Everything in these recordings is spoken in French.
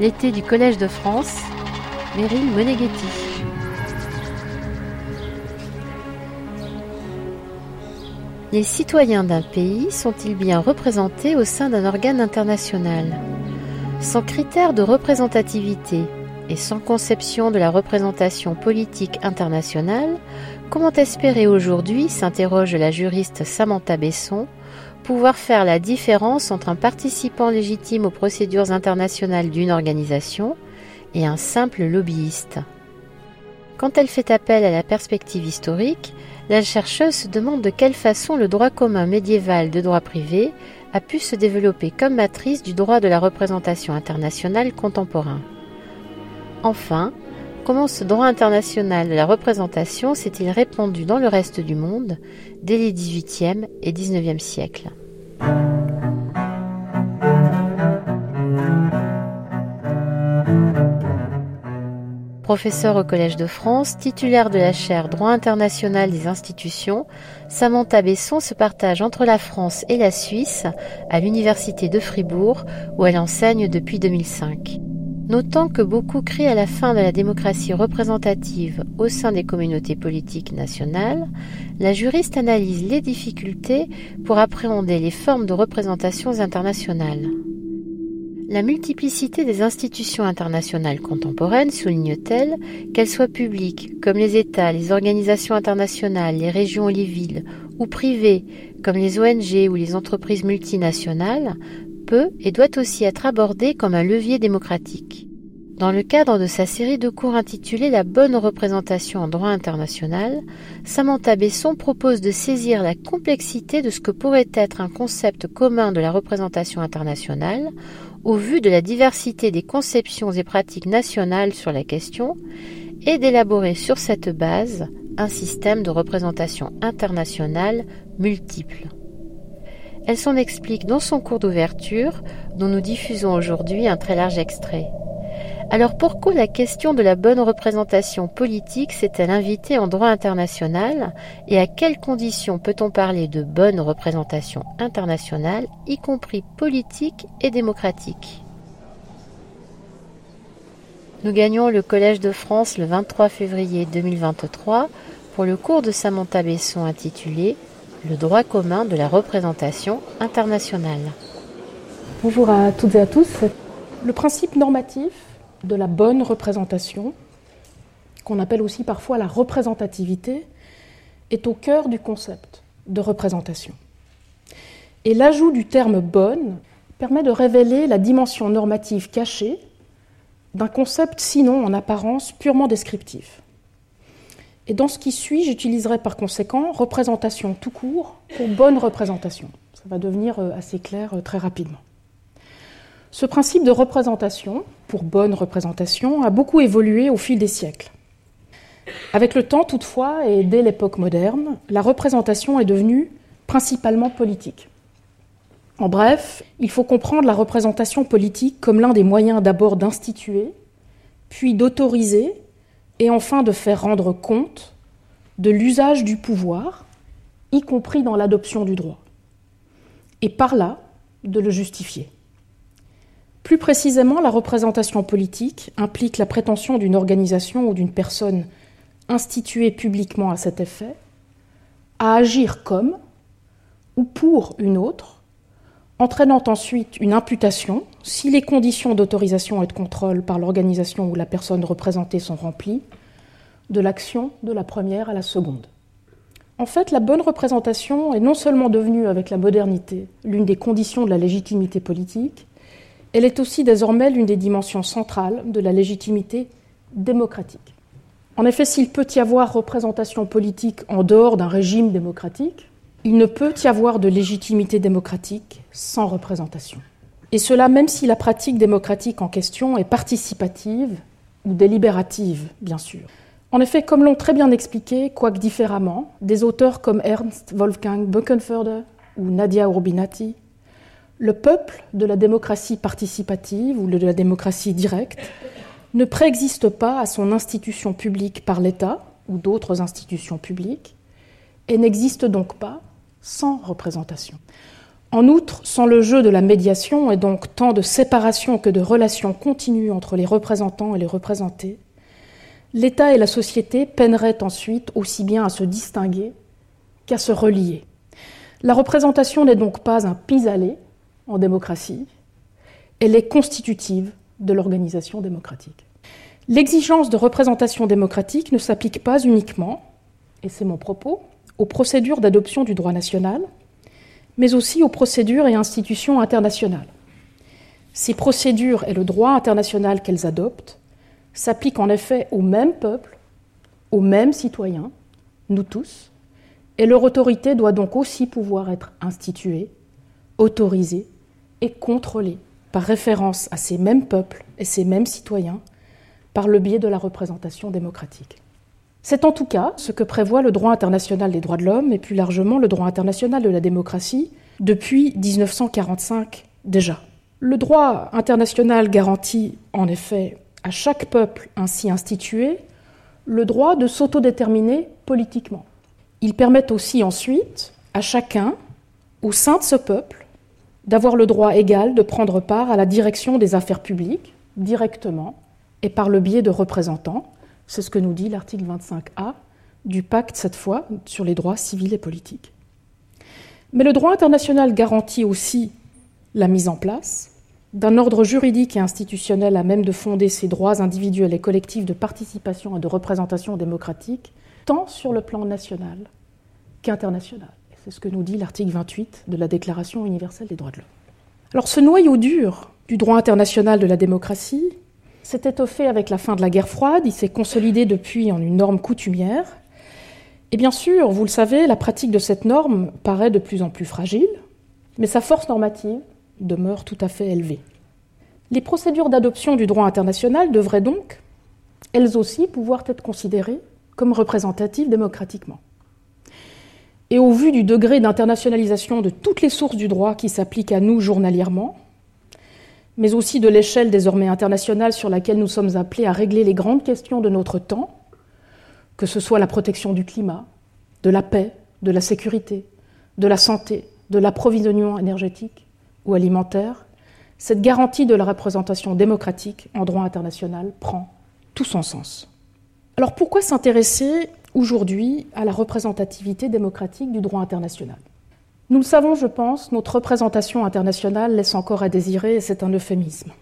L'été du Collège de France, Meryl Moneghetti. Les citoyens d'un pays sont-ils bien représentés au sein d'un organe international? Sans critère de représentativité et sans conception de la représentation politique internationale, comment espérer aujourd'hui, s'interroge la juriste Samantha Besson, pouvoir faire la différence entre un participant légitime aux procédures internationales d'une organisation et un simple lobbyiste. Quand elle fait appel à la perspective historique, la chercheuse se demande de quelle façon le droit commun médiéval de droit privé a pu se développer comme matrice du droit de la représentation internationale contemporain. Enfin, comment ce droit international de la représentation s'est-il répandu dans le reste du monde dès les XVIIIe et XIXe siècles? Professeur au Collège de France, titulaire de la chaire Droit international des institutions, Samantha Besson se partage entre la France et la Suisse à l'Université de Fribourg où elle enseigne depuis 2005. Notant que beaucoup crient à la fin de la démocratie représentative au sein des communautés politiques nationales, la juriste analyse les difficultés pour appréhender les formes de représentations internationales. La multiplicité des institutions internationales contemporaines, souligne-t-elle, qu'elles soient publiques, comme les États, les organisations internationales, les régions et les villes, ou privées, comme les ONG ou les entreprises multinationales, peut et doit aussi être abordée comme un levier démocratique. Dans le cadre de sa série de cours intitulée La bonne représentation en droit international, Samantha Besson propose de saisir la complexité de ce que pourrait être un concept commun de la représentation internationale au vu de la diversité des conceptions et pratiques nationales sur la question et d'élaborer sur cette base un système de représentation internationale multiple. Elle s'en explique dans son cours d'ouverture, dont nous diffusons aujourd'hui un très large extrait. Alors pourquoi la question de la bonne représentation politique s'est-elle invitée en droit international et à quelles conditions peut-on parler de bonne représentation internationale, y compris politique et démocratique? Nous gagnons le Collège de France le 23 février 2023 pour le cours de Samantha Besson intitulé Le droit commun de la représentation internationale. Bonjour à toutes et à tous. Le principe normatif de la bonne représentation, qu'on appelle aussi parfois la représentativité, est au cœur du concept de représentation. Et l'ajout du terme bonne permet de révéler la dimension normative cachée d'un concept sinon en apparence purement descriptif. Et dans ce qui suit, j'utiliserai par conséquent représentation tout court pour bonne représentation. Ça va devenir euh, assez clair euh, très rapidement. Ce principe de représentation, pour bonne représentation, a beaucoup évolué au fil des siècles. Avec le temps, toutefois, et dès l'époque moderne, la représentation est devenue principalement politique. En bref, il faut comprendre la représentation politique comme l'un des moyens d'abord d'instituer, puis d'autoriser, et enfin de faire rendre compte de l'usage du pouvoir, y compris dans l'adoption du droit, et par là de le justifier. Plus précisément, la représentation politique implique la prétention d'une organisation ou d'une personne instituée publiquement à cet effet à agir comme ou pour une autre, entraînant ensuite une imputation si les conditions d'autorisation et de contrôle par l'organisation ou la personne représentée sont remplies, de l'action de la première à la seconde. En fait, la bonne représentation est non seulement devenue, avec la modernité, l'une des conditions de la légitimité politique, elle est aussi désormais l'une des dimensions centrales de la légitimité démocratique. En effet, s'il peut y avoir représentation politique en dehors d'un régime démocratique, il ne peut y avoir de légitimité démocratique sans représentation. Et cela même si la pratique démocratique en question est participative ou délibérative, bien sûr. En effet, comme l'ont très bien expliqué, quoique différemment, des auteurs comme Ernst Wolfgang Böckenförde ou Nadia Urbinati le peuple de la démocratie participative ou de la démocratie directe ne préexiste pas à son institution publique par l'État ou d'autres institutions publiques et n'existe donc pas sans représentation. En outre, sans le jeu de la médiation et donc tant de séparation que de relations continues entre les représentants et les représentés, l'État et la société peineraient ensuite aussi bien à se distinguer qu'à se relier. La représentation n'est donc pas un pis-aller en démocratie, elle est constitutive de l'organisation démocratique. L'exigence de représentation démocratique ne s'applique pas uniquement, et c'est mon propos, aux procédures d'adoption du droit national, mais aussi aux procédures et institutions internationales. Ces procédures et le droit international qu'elles adoptent s'appliquent en effet au même peuple, aux mêmes citoyens, nous tous, et leur autorité doit donc aussi pouvoir être instituée, autorisée et contrôlée par référence à ces mêmes peuples et ces mêmes citoyens par le biais de la représentation démocratique. C'est en tout cas ce que prévoit le droit international des droits de l'homme et plus largement le droit international de la démocratie depuis 1945 déjà. Le droit international garantit en effet à chaque peuple ainsi institué le droit de s'autodéterminer politiquement. Il permet aussi ensuite à chacun, au sein de ce peuple, d'avoir le droit égal de prendre part à la direction des affaires publiques directement et par le biais de représentants, c'est ce que nous dit l'article 25A du pacte, cette fois, sur les droits civils et politiques. Mais le droit international garantit aussi la mise en place d'un ordre juridique et institutionnel à même de fonder ces droits individuels et collectifs de participation et de représentation démocratique, tant sur le plan national qu'international. C'est ce que nous dit l'article 28 de la Déclaration universelle des droits de l'homme. Alors ce noyau dur du droit international de la démocratie, s'est étoffé avec la fin de la guerre froide, il s'est consolidé depuis en une norme coutumière. Et bien sûr, vous le savez, la pratique de cette norme paraît de plus en plus fragile, mais sa force normative demeure tout à fait élevée. Les procédures d'adoption du droit international devraient donc, elles aussi, pouvoir être considérées comme représentatives démocratiquement. Et au vu du degré d'internationalisation de toutes les sources du droit qui s'appliquent à nous journalièrement, mais aussi de l'échelle désormais internationale sur laquelle nous sommes appelés à régler les grandes questions de notre temps, que ce soit la protection du climat, de la paix, de la sécurité, de la santé, de l'approvisionnement énergétique ou alimentaire, cette garantie de la représentation démocratique en droit international prend tout son sens. Alors pourquoi s'intéresser aujourd'hui à la représentativité démocratique du droit international? Nous le savons, je pense, notre représentation internationale laisse encore à désirer et c'est un euphémisme.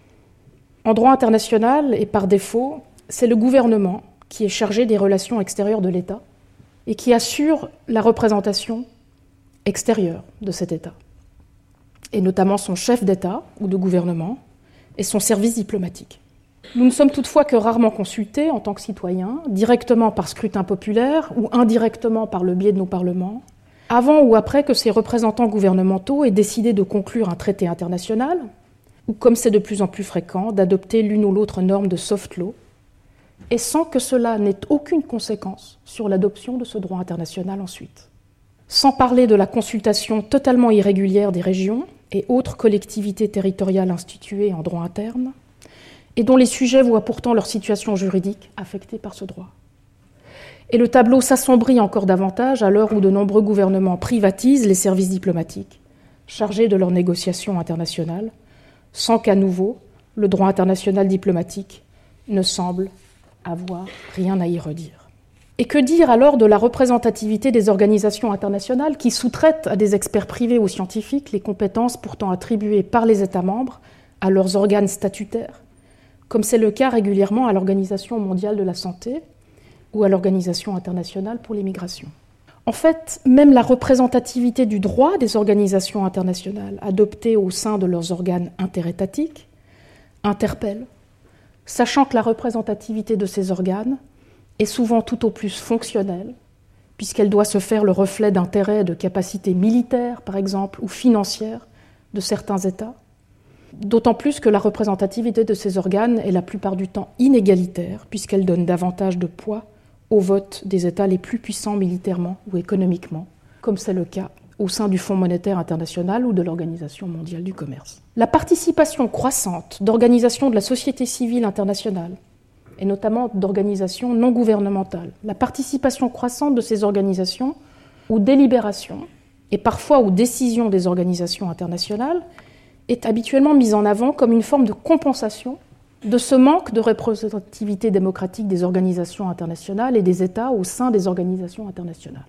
En droit international, et par défaut, c'est le gouvernement qui est chargé des relations extérieures de l'État et qui assure la représentation extérieure de cet État, et notamment son chef d'État ou de gouvernement et son service diplomatique. Nous ne sommes toutefois que rarement consultés en tant que citoyens, directement par scrutin populaire ou indirectement par le biais de nos parlements, avant ou après que ces représentants gouvernementaux aient décidé de conclure un traité international, ou comme c'est de plus en plus fréquent, d'adopter l'une ou l'autre norme de soft law, et sans que cela n'ait aucune conséquence sur l'adoption de ce droit international ensuite. Sans parler de la consultation totalement irrégulière des régions et autres collectivités territoriales instituées en droit interne, et dont les sujets voient pourtant leur situation juridique affectée par ce droit. Et le tableau s'assombrit encore davantage à l'heure où de nombreux gouvernements privatisent les services diplomatiques, chargés de leurs négociations internationales, sans qu'à nouveau le droit international diplomatique ne semble avoir rien à y redire. Et que dire alors de la représentativité des organisations internationales qui sous-traitent à des experts privés ou scientifiques les compétences pourtant attribuées par les États membres à leurs organes statutaires, comme c'est le cas régulièrement à l'Organisation mondiale de la santé ou à l'Organisation internationale pour l'immigration. En fait, même la représentativité du droit des organisations internationales adoptées au sein de leurs organes interétatiques interpelle, sachant que la représentativité de ces organes est souvent tout au plus fonctionnelle, puisqu'elle doit se faire le reflet d'intérêts et de capacités militaires, par exemple, ou financières de certains États, d'autant plus que la représentativité de ces organes est la plupart du temps inégalitaire, puisqu'elle donne davantage de poids au vote des États les plus puissants militairement ou économiquement, comme c'est le cas au sein du Fonds monétaire international ou de l'Organisation mondiale du commerce. La participation croissante d'organisations de la société civile internationale, et notamment d'organisations non gouvernementales, la participation croissante de ces organisations aux délibérations et parfois aux décisions des organisations internationales est habituellement mise en avant comme une forme de compensation de ce manque de représentativité démocratique des organisations internationales et des États au sein des organisations internationales.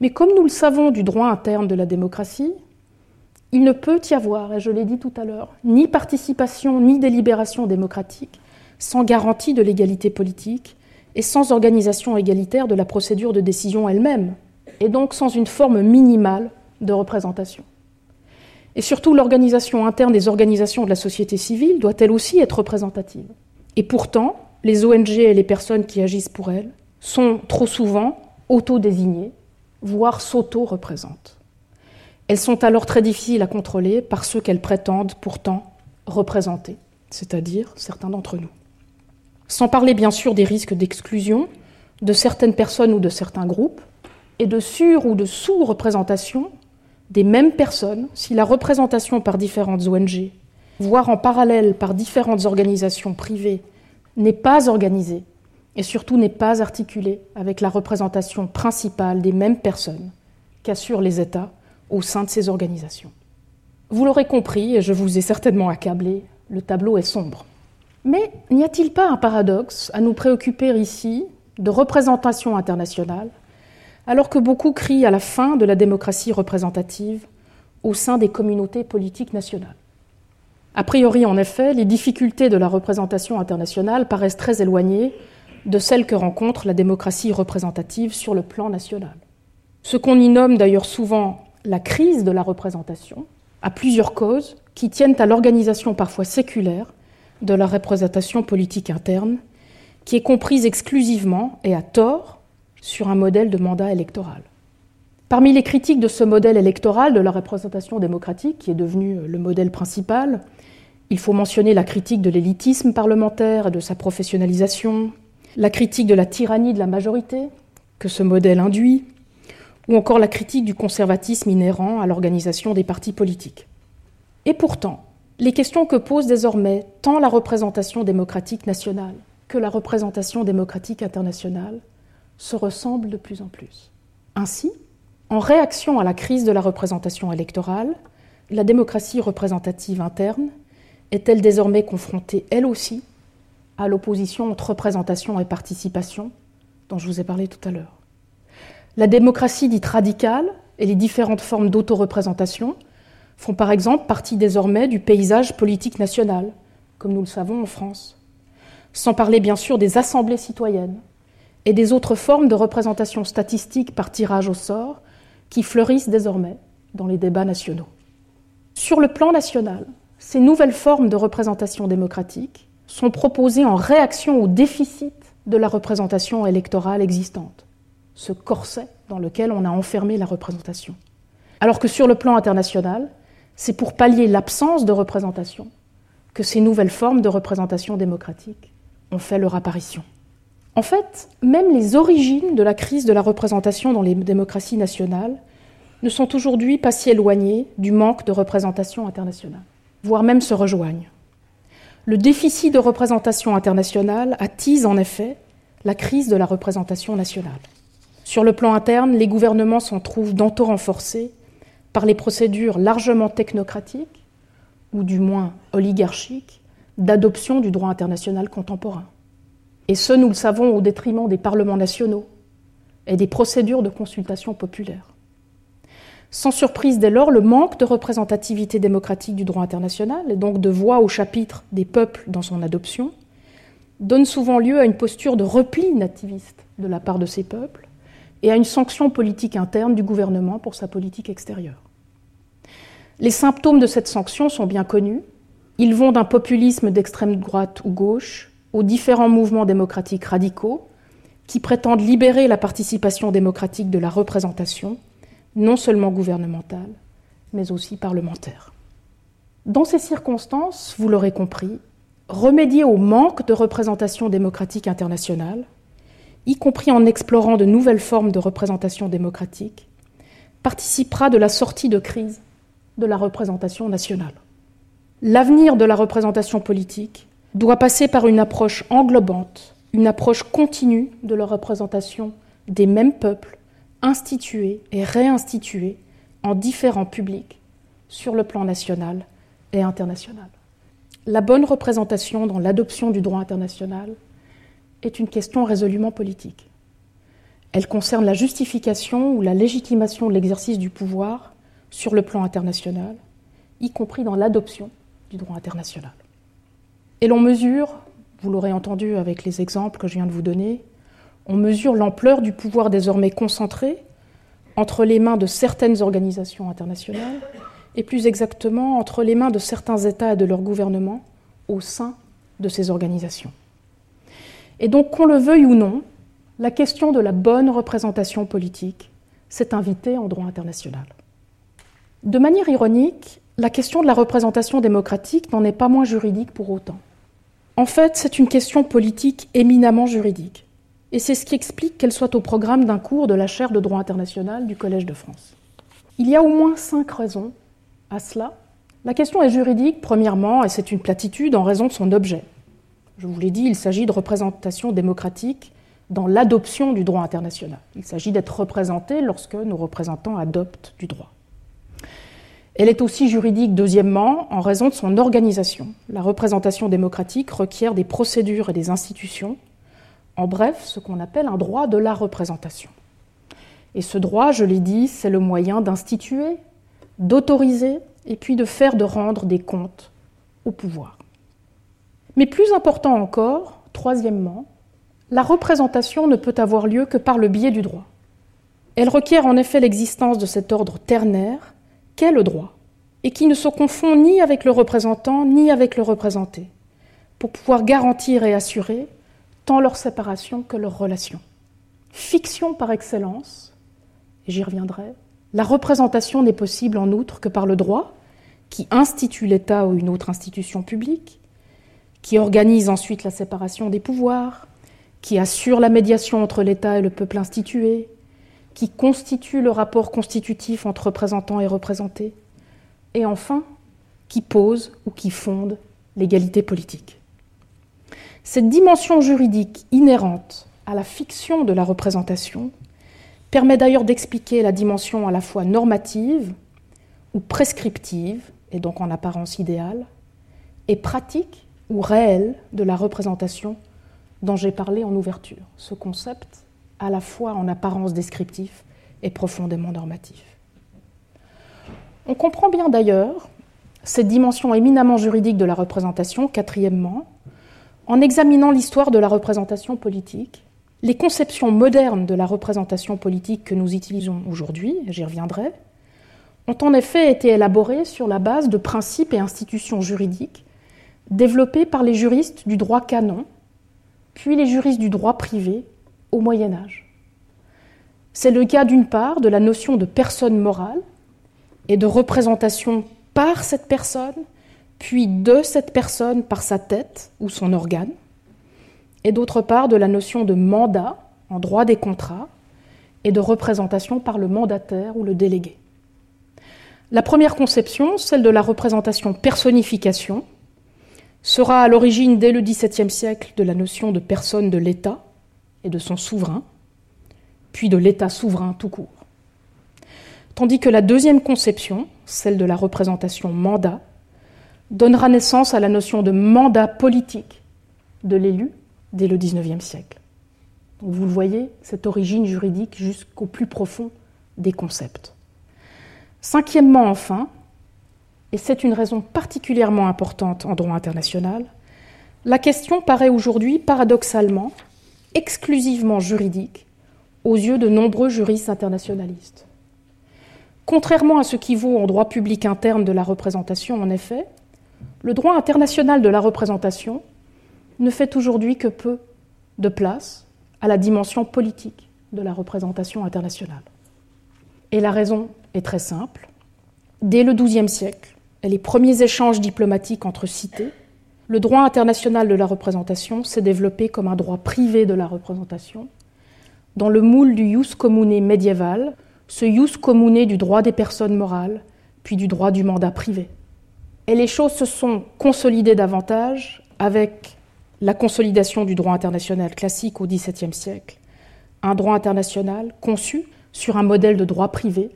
Mais comme nous le savons du droit interne de la démocratie, il ne peut y avoir, et je l'ai dit tout à l'heure, ni participation ni délibération démocratique sans garantie de l'égalité politique et sans organisation égalitaire de la procédure de décision elle-même, et donc sans une forme minimale de représentation. Et surtout, l'organisation interne des organisations de la société civile doit elle aussi être représentative. Et pourtant, les ONG et les personnes qui agissent pour elles sont trop souvent auto-désignées, voire s'auto-représentent. Elles sont alors très difficiles à contrôler par ceux qu'elles prétendent pourtant représenter, c'est-à-dire certains d'entre nous. Sans parler bien sûr des risques d'exclusion de certaines personnes ou de certains groupes, et de sur- ou de sous-représentation des mêmes personnes si la représentation par différentes ONG, voire en parallèle par différentes organisations privées, n'est pas organisée et surtout n'est pas articulée avec la représentation principale des mêmes personnes qu'assurent les États au sein de ces organisations. Vous l'aurez compris, et je vous ai certainement accablé, le tableau est sombre. Mais n'y a-t-il pas un paradoxe à nous préoccuper ici de représentation internationale alors que beaucoup crient à la fin de la démocratie représentative au sein des communautés politiques nationales. A priori, en effet, les difficultés de la représentation internationale paraissent très éloignées de celles que rencontre la démocratie représentative sur le plan national. Ce qu'on y nomme d'ailleurs souvent la crise de la représentation a plusieurs causes qui tiennent à l'organisation parfois séculaire de la représentation politique interne, qui est comprise exclusivement et à tort sur un modèle de mandat électoral. Parmi les critiques de ce modèle électoral de la représentation démocratique, qui est devenu le modèle principal, il faut mentionner la critique de l'élitisme parlementaire et de sa professionnalisation, la critique de la tyrannie de la majorité que ce modèle induit, ou encore la critique du conservatisme inhérent à l'organisation des partis politiques. Et pourtant, les questions que pose désormais tant la représentation démocratique nationale que la représentation démocratique internationale se ressemblent de plus en plus. Ainsi, en réaction à la crise de la représentation électorale, la démocratie représentative interne est-elle désormais confrontée, elle aussi, à l'opposition entre représentation et participation dont je vous ai parlé tout à l'heure La démocratie dite radicale et les différentes formes d'autoreprésentation font par exemple partie désormais du paysage politique national, comme nous le savons en France, sans parler bien sûr des assemblées citoyennes, et des autres formes de représentation statistique par tirage au sort qui fleurissent désormais dans les débats nationaux. Sur le plan national, ces nouvelles formes de représentation démocratique sont proposées en réaction au déficit de la représentation électorale existante, ce corset dans lequel on a enfermé la représentation. Alors que sur le plan international, c'est pour pallier l'absence de représentation que ces nouvelles formes de représentation démocratique ont fait leur apparition. En fait, même les origines de la crise de la représentation dans les démocraties nationales ne sont aujourd'hui pas si éloignées du manque de représentation internationale, voire même se rejoignent. Le déficit de représentation internationale attise en effet la crise de la représentation nationale. Sur le plan interne, les gouvernements s'en trouvent d'anto renforcés par les procédures largement technocratiques, ou du moins oligarchiques, d'adoption du droit international contemporain. Et ce, nous le savons, au détriment des parlements nationaux et des procédures de consultation populaire. Sans surprise dès lors, le manque de représentativité démocratique du droit international, et donc de voix au chapitre des peuples dans son adoption, donne souvent lieu à une posture de repli nativiste de la part de ces peuples et à une sanction politique interne du gouvernement pour sa politique extérieure. Les symptômes de cette sanction sont bien connus. Ils vont d'un populisme d'extrême droite ou gauche aux différents mouvements démocratiques radicaux qui prétendent libérer la participation démocratique de la représentation, non seulement gouvernementale, mais aussi parlementaire. Dans ces circonstances, vous l'aurez compris, remédier au manque de représentation démocratique internationale, y compris en explorant de nouvelles formes de représentation démocratique, participera de la sortie de crise de la représentation nationale. L'avenir de la représentation politique doit passer par une approche englobante, une approche continue de la représentation des mêmes peuples, institués et réinstitués en différents publics sur le plan national et international. La bonne représentation dans l'adoption du droit international est une question résolument politique. Elle concerne la justification ou la légitimation de l'exercice du pouvoir sur le plan international, y compris dans l'adoption du droit international. Et l'on mesure, vous l'aurez entendu avec les exemples que je viens de vous donner, on mesure l'ampleur du pouvoir désormais concentré entre les mains de certaines organisations internationales et plus exactement entre les mains de certains États et de leurs gouvernements au sein de ces organisations. Et donc, qu'on le veuille ou non, la question de la bonne représentation politique s'est invitée en droit international. De manière ironique, la question de la représentation démocratique n'en est pas moins juridique pour autant. En fait, c'est une question politique éminemment juridique. Et c'est ce qui explique qu'elle soit au programme d'un cours de la chaire de droit international du Collège de France. Il y a au moins cinq raisons à cela. La question est juridique, premièrement, et c'est une platitude en raison de son objet. Je vous l'ai dit, il s'agit de représentation démocratique dans l'adoption du droit international. Il s'agit d'être représenté lorsque nos représentants adoptent du droit. Elle est aussi juridique, deuxièmement, en raison de son organisation. La représentation démocratique requiert des procédures et des institutions, en bref, ce qu'on appelle un droit de la représentation. Et ce droit, je l'ai dit, c'est le moyen d'instituer, d'autoriser et puis de faire de rendre des comptes au pouvoir. Mais plus important encore, troisièmement, la représentation ne peut avoir lieu que par le biais du droit. Elle requiert en effet l'existence de cet ordre ternaire qu'est le droit, et qui ne se confond ni avec le représentant ni avec le représenté, pour pouvoir garantir et assurer tant leur séparation que leur relation. Fiction par excellence, et j'y reviendrai, la représentation n'est possible en outre que par le droit, qui institue l'État ou une autre institution publique, qui organise ensuite la séparation des pouvoirs, qui assure la médiation entre l'État et le peuple institué, qui constitue le rapport constitutif entre représentants et représentés, et enfin, qui pose ou qui fonde l'égalité politique. Cette dimension juridique inhérente à la fiction de la représentation permet d'ailleurs d'expliquer la dimension à la fois normative ou prescriptive, et donc en apparence idéale, et pratique ou réelle de la représentation dont j'ai parlé en ouverture. Ce concept à la fois en apparence descriptif et profondément normatif. On comprend bien d'ailleurs cette dimension éminemment juridique de la représentation, quatrièmement, en examinant l'histoire de la représentation politique. Les conceptions modernes de la représentation politique que nous utilisons aujourd'hui, j'y reviendrai, ont en effet été élaborées sur la base de principes et institutions juridiques développés par les juristes du droit canon, puis les juristes du droit privé au Moyen Âge. C'est le cas d'une part de la notion de personne morale et de représentation par cette personne, puis de cette personne par sa tête ou son organe, et d'autre part de la notion de mandat en droit des contrats et de représentation par le mandataire ou le délégué. La première conception, celle de la représentation personnification, sera à l'origine dès le XVIIe siècle de la notion de personne de l'État et de son souverain, puis de l'État souverain tout court. Tandis que la deuxième conception, celle de la représentation mandat, donnera naissance à la notion de mandat politique de l'élu dès le XIXe siècle. vous le voyez, cette origine juridique jusqu'au plus profond des concepts. Cinquièmement, enfin, et c'est une raison particulièrement importante en droit international, la question paraît aujourd'hui paradoxalement exclusivement juridique aux yeux de nombreux juristes internationalistes. Contrairement à ce qui vaut en droit public interne de la représentation, en effet, le droit international de la représentation ne fait aujourd'hui que peu de place à la dimension politique de la représentation internationale. Et la raison est très simple. Dès le XIIe siècle les premiers échanges diplomatiques entre cités, le droit international de la représentation s'est développé comme un droit privé de la représentation dans le moule du ius commune médiéval, ce ius commune du droit des personnes morales, puis du droit du mandat privé. Et les choses se sont consolidées davantage avec la consolidation du droit international classique au XVIIe siècle, un droit international conçu sur un modèle de droit privé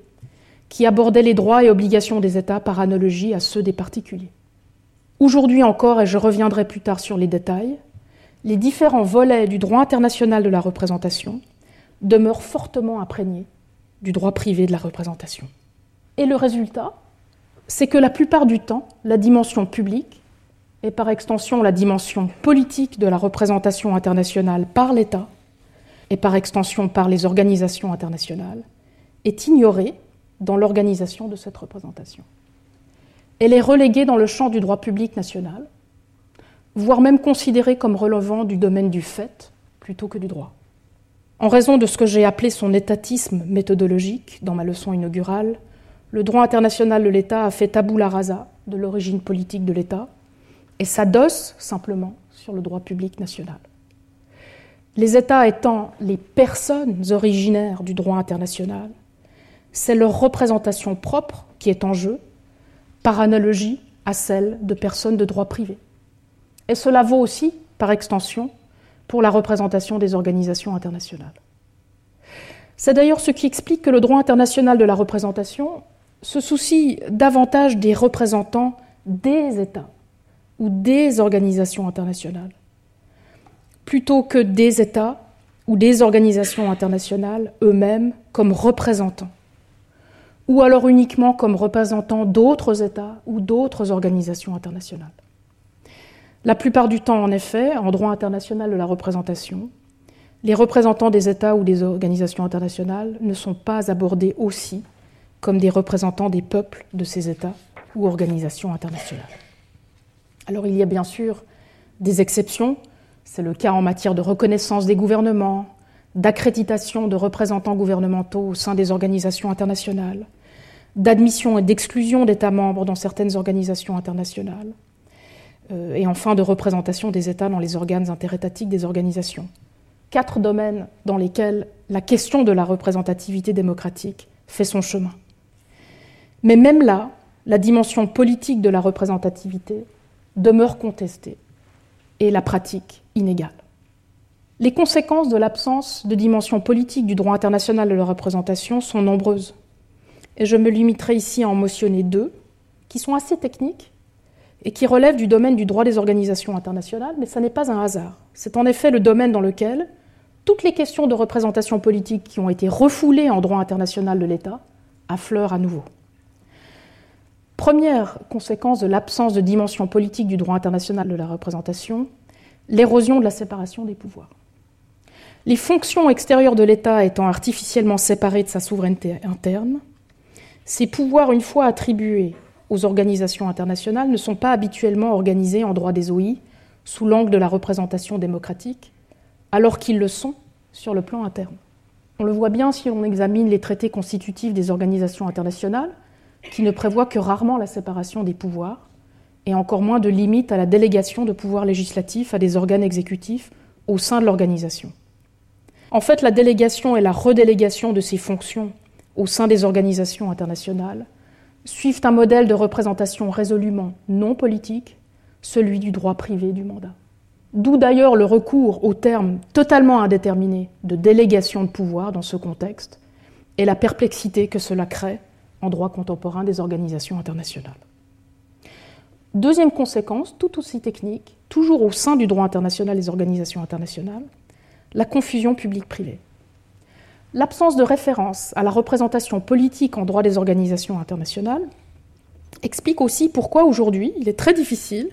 qui abordait les droits et obligations des États par analogie à ceux des particuliers. Aujourd'hui encore, et je reviendrai plus tard sur les détails, les différents volets du droit international de la représentation demeurent fortement imprégnés du droit privé de la représentation. Et le résultat, c'est que la plupart du temps, la dimension publique, et par extension la dimension politique de la représentation internationale par l'État, et par extension par les organisations internationales, est ignorée dans l'organisation de cette représentation. Elle est reléguée dans le champ du droit public national, voire même considérée comme relevant du domaine du fait plutôt que du droit. En raison de ce que j'ai appelé son étatisme méthodologique dans ma leçon inaugurale, le droit international de l'État a fait tabou la rasa de l'origine politique de l'État et s'adosse simplement sur le droit public national. Les États étant les personnes originaires du droit international, c'est leur représentation propre qui est en jeu, par analogie à celle de personnes de droit privé. Et cela vaut aussi, par extension, pour la représentation des organisations internationales. C'est d'ailleurs ce qui explique que le droit international de la représentation se soucie davantage des représentants des États ou des organisations internationales, plutôt que des États ou des organisations internationales eux-mêmes comme représentants ou alors uniquement comme représentants d'autres États ou d'autres organisations internationales. La plupart du temps, en effet, en droit international de la représentation, les représentants des États ou des organisations internationales ne sont pas abordés aussi comme des représentants des peuples de ces États ou organisations internationales. Alors il y a bien sûr des exceptions, c'est le cas en matière de reconnaissance des gouvernements, d'accréditation de représentants gouvernementaux au sein des organisations internationales, d'admission et d'exclusion d'États membres dans certaines organisations internationales, euh, et enfin de représentation des États dans les organes interétatiques des organisations. Quatre domaines dans lesquels la question de la représentativité démocratique fait son chemin. Mais même là, la dimension politique de la représentativité demeure contestée et la pratique inégale. Les conséquences de l'absence de dimension politique du droit international de la représentation sont nombreuses et je me limiterai ici à en mentionner deux, qui sont assez techniques et qui relèvent du domaine du droit des organisations internationales, mais ça n'est pas un hasard. C'est en effet le domaine dans lequel toutes les questions de représentation politique qui ont été refoulées en droit international de l'État affleurent à nouveau. Première conséquence de l'absence de dimension politique du droit international de la représentation, l'érosion de la séparation des pouvoirs. Les fonctions extérieures de l'État étant artificiellement séparées de sa souveraineté interne, ces pouvoirs, une fois attribués aux organisations internationales, ne sont pas habituellement organisés en droit des OI sous l'angle de la représentation démocratique, alors qu'ils le sont sur le plan interne. On le voit bien si on examine les traités constitutifs des organisations internationales, qui ne prévoient que rarement la séparation des pouvoirs, et encore moins de limites à la délégation de pouvoirs législatifs à des organes exécutifs au sein de l'organisation. En fait, la délégation et la redélégation de ces fonctions au sein des organisations internationales suivent un modèle de représentation résolument non politique, celui du droit privé du mandat. D'où d'ailleurs le recours au terme totalement indéterminé de délégation de pouvoir dans ce contexte et la perplexité que cela crée en droit contemporain des organisations internationales. Deuxième conséquence, tout aussi technique, toujours au sein du droit international des organisations internationales, la confusion publique-privée. L'absence de référence à la représentation politique en droit des organisations internationales explique aussi pourquoi aujourd'hui il est très difficile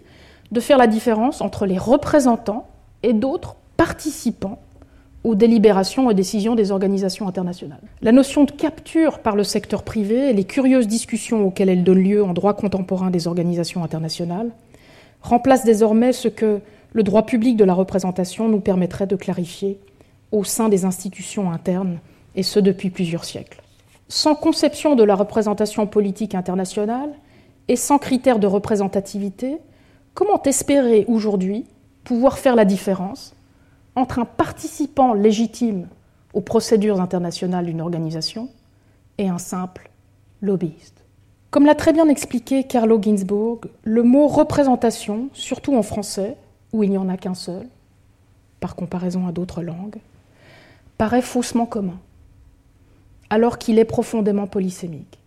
de faire la différence entre les représentants et d'autres participants aux délibérations et décisions des organisations internationales. La notion de capture par le secteur privé et les curieuses discussions auxquelles elle donne lieu en droit contemporain des organisations internationales remplacent désormais ce que le droit public de la représentation nous permettrait de clarifier au sein des institutions internes, et ce depuis plusieurs siècles. Sans conception de la représentation politique internationale et sans critères de représentativité, comment espérer aujourd'hui pouvoir faire la différence entre un participant légitime aux procédures internationales d'une organisation et un simple lobbyiste? Comme l'a très bien expliqué Carlo Ginzburg, le mot représentation, surtout en français, où il n'y en a qu'un seul, par comparaison à d'autres langues, paraît faussement commun, alors qu'il est profondément polysémique.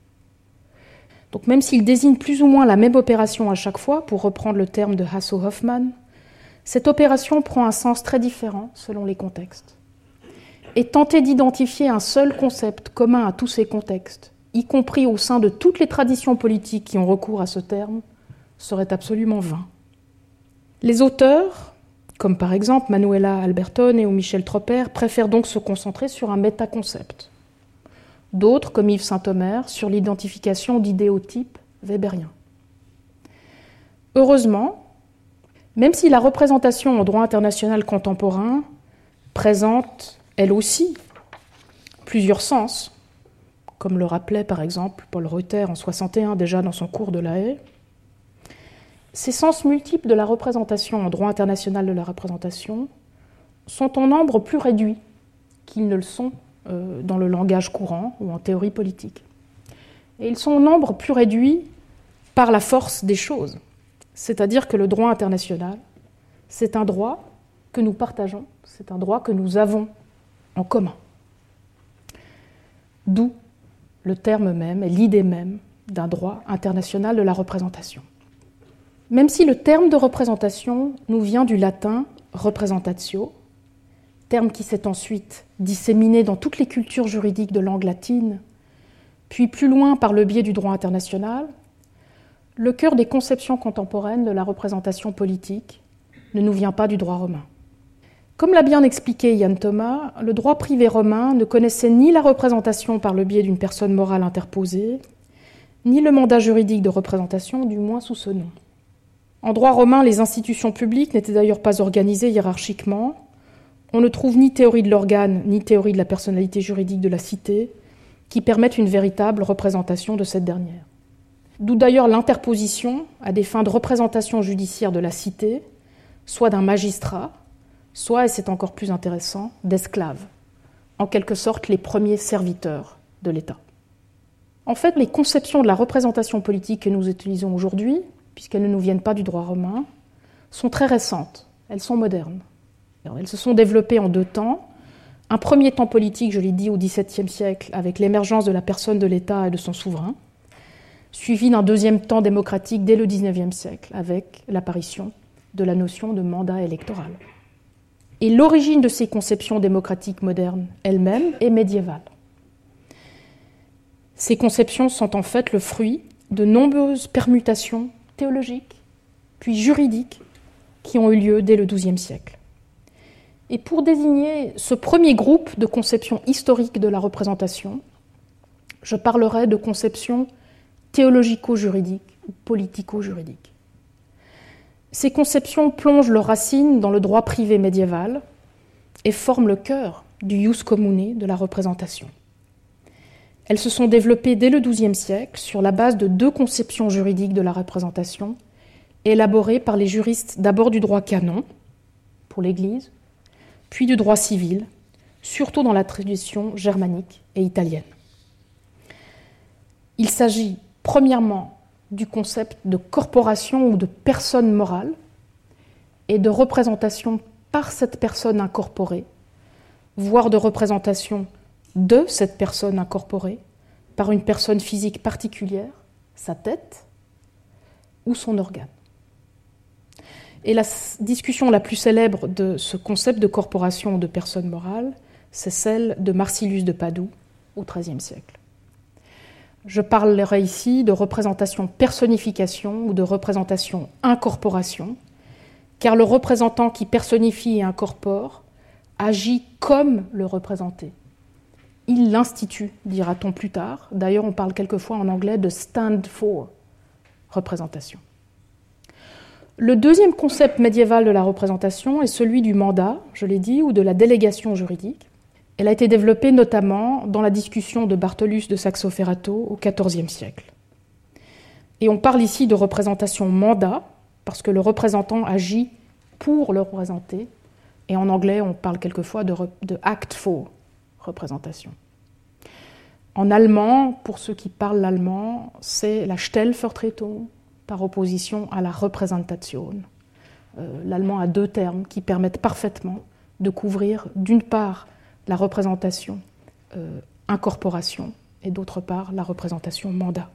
Donc même s'il désigne plus ou moins la même opération à chaque fois, pour reprendre le terme de Hasso-Hoffmann, cette opération prend un sens très différent selon les contextes. Et tenter d'identifier un seul concept commun à tous ces contextes, y compris au sein de toutes les traditions politiques qui ont recours à ce terme, serait absolument vain. Les auteurs, comme par exemple Manuela Albertone ou Michel Tropper, préfèrent donc se concentrer sur un métaconcept. D'autres, comme Yves Saint-Omer, sur l'identification d'idéotypes weberiens. Heureusement, même si la représentation en droit international contemporain présente, elle aussi, plusieurs sens, comme le rappelait par exemple Paul Reuter en 61 déjà dans son cours de la haie, ces sens multiples de la représentation en droit international de la représentation sont en nombre plus réduit qu'ils ne le sont euh, dans le langage courant ou en théorie politique. Et ils sont en nombre plus réduit par la force des choses. C'est-à-dire que le droit international, c'est un droit que nous partageons, c'est un droit que nous avons en commun. D'où le terme même et l'idée même d'un droit international de la représentation. Même si le terme de représentation nous vient du latin representatio, terme qui s'est ensuite disséminé dans toutes les cultures juridiques de langue latine, puis plus loin par le biais du droit international, le cœur des conceptions contemporaines de la représentation politique ne nous vient pas du droit romain. Comme l'a bien expliqué Yann Thomas, le droit privé romain ne connaissait ni la représentation par le biais d'une personne morale interposée, ni le mandat juridique de représentation, du moins sous ce nom. En droit romain, les institutions publiques n'étaient d'ailleurs pas organisées hiérarchiquement. On ne trouve ni théorie de l'organe, ni théorie de la personnalité juridique de la cité qui permettent une véritable représentation de cette dernière. D'où d'ailleurs l'interposition, à des fins de représentation judiciaire de la cité, soit d'un magistrat, soit, et c'est encore plus intéressant, d'esclaves, en quelque sorte les premiers serviteurs de l'État. En fait, les conceptions de la représentation politique que nous utilisons aujourd'hui puisqu'elles ne nous viennent pas du droit romain, sont très récentes, elles sont modernes. Elles se sont développées en deux temps. Un premier temps politique, je l'ai dit, au XVIIe siècle, avec l'émergence de la personne de l'État et de son souverain, suivi d'un deuxième temps démocratique dès le XIXe siècle, avec l'apparition de la notion de mandat électoral. Et l'origine de ces conceptions démocratiques modernes elles-mêmes est médiévale. Ces conceptions sont en fait le fruit de nombreuses permutations théologiques, puis juridiques, qui ont eu lieu dès le XIIe siècle. Et pour désigner ce premier groupe de conceptions historiques de la représentation, je parlerai de conceptions théologico-juridiques ou politico-juridiques. Ces conceptions plongent leurs racines dans le droit privé médiéval et forment le cœur du jus commune de la représentation. Elles se sont développées dès le XIIe siècle sur la base de deux conceptions juridiques de la représentation, élaborées par les juristes d'abord du droit canon, pour l'Église, puis du droit civil, surtout dans la tradition germanique et italienne. Il s'agit premièrement du concept de corporation ou de personne morale et de représentation par cette personne incorporée, voire de représentation de cette personne incorporée par une personne physique particulière, sa tête ou son organe. Et la discussion la plus célèbre de ce concept de corporation de personne morale, c'est celle de Marsilius de Padoue au XIIIe siècle. Je parlerai ici de représentation personnification ou de représentation incorporation, car le représentant qui personnifie et incorpore agit comme le représenté il l'institue, dira-t-on plus tard. D'ailleurs, on parle quelquefois en anglais de stand for représentation. Le deuxième concept médiéval de la représentation est celui du mandat, je l'ai dit, ou de la délégation juridique. Elle a été développée notamment dans la discussion de Bartolus de Saxo-Ferrato au XIVe siècle. Et on parle ici de représentation mandat, parce que le représentant agit pour le représenter, et en anglais on parle quelquefois de, de act for, représentation. En allemand, pour ceux qui parlent l'allemand, c'est la Stellvertretung par opposition à la Repräsentation. Euh, l'allemand a deux termes qui permettent parfaitement de couvrir d'une part la représentation euh, incorporation et d'autre part la représentation mandat.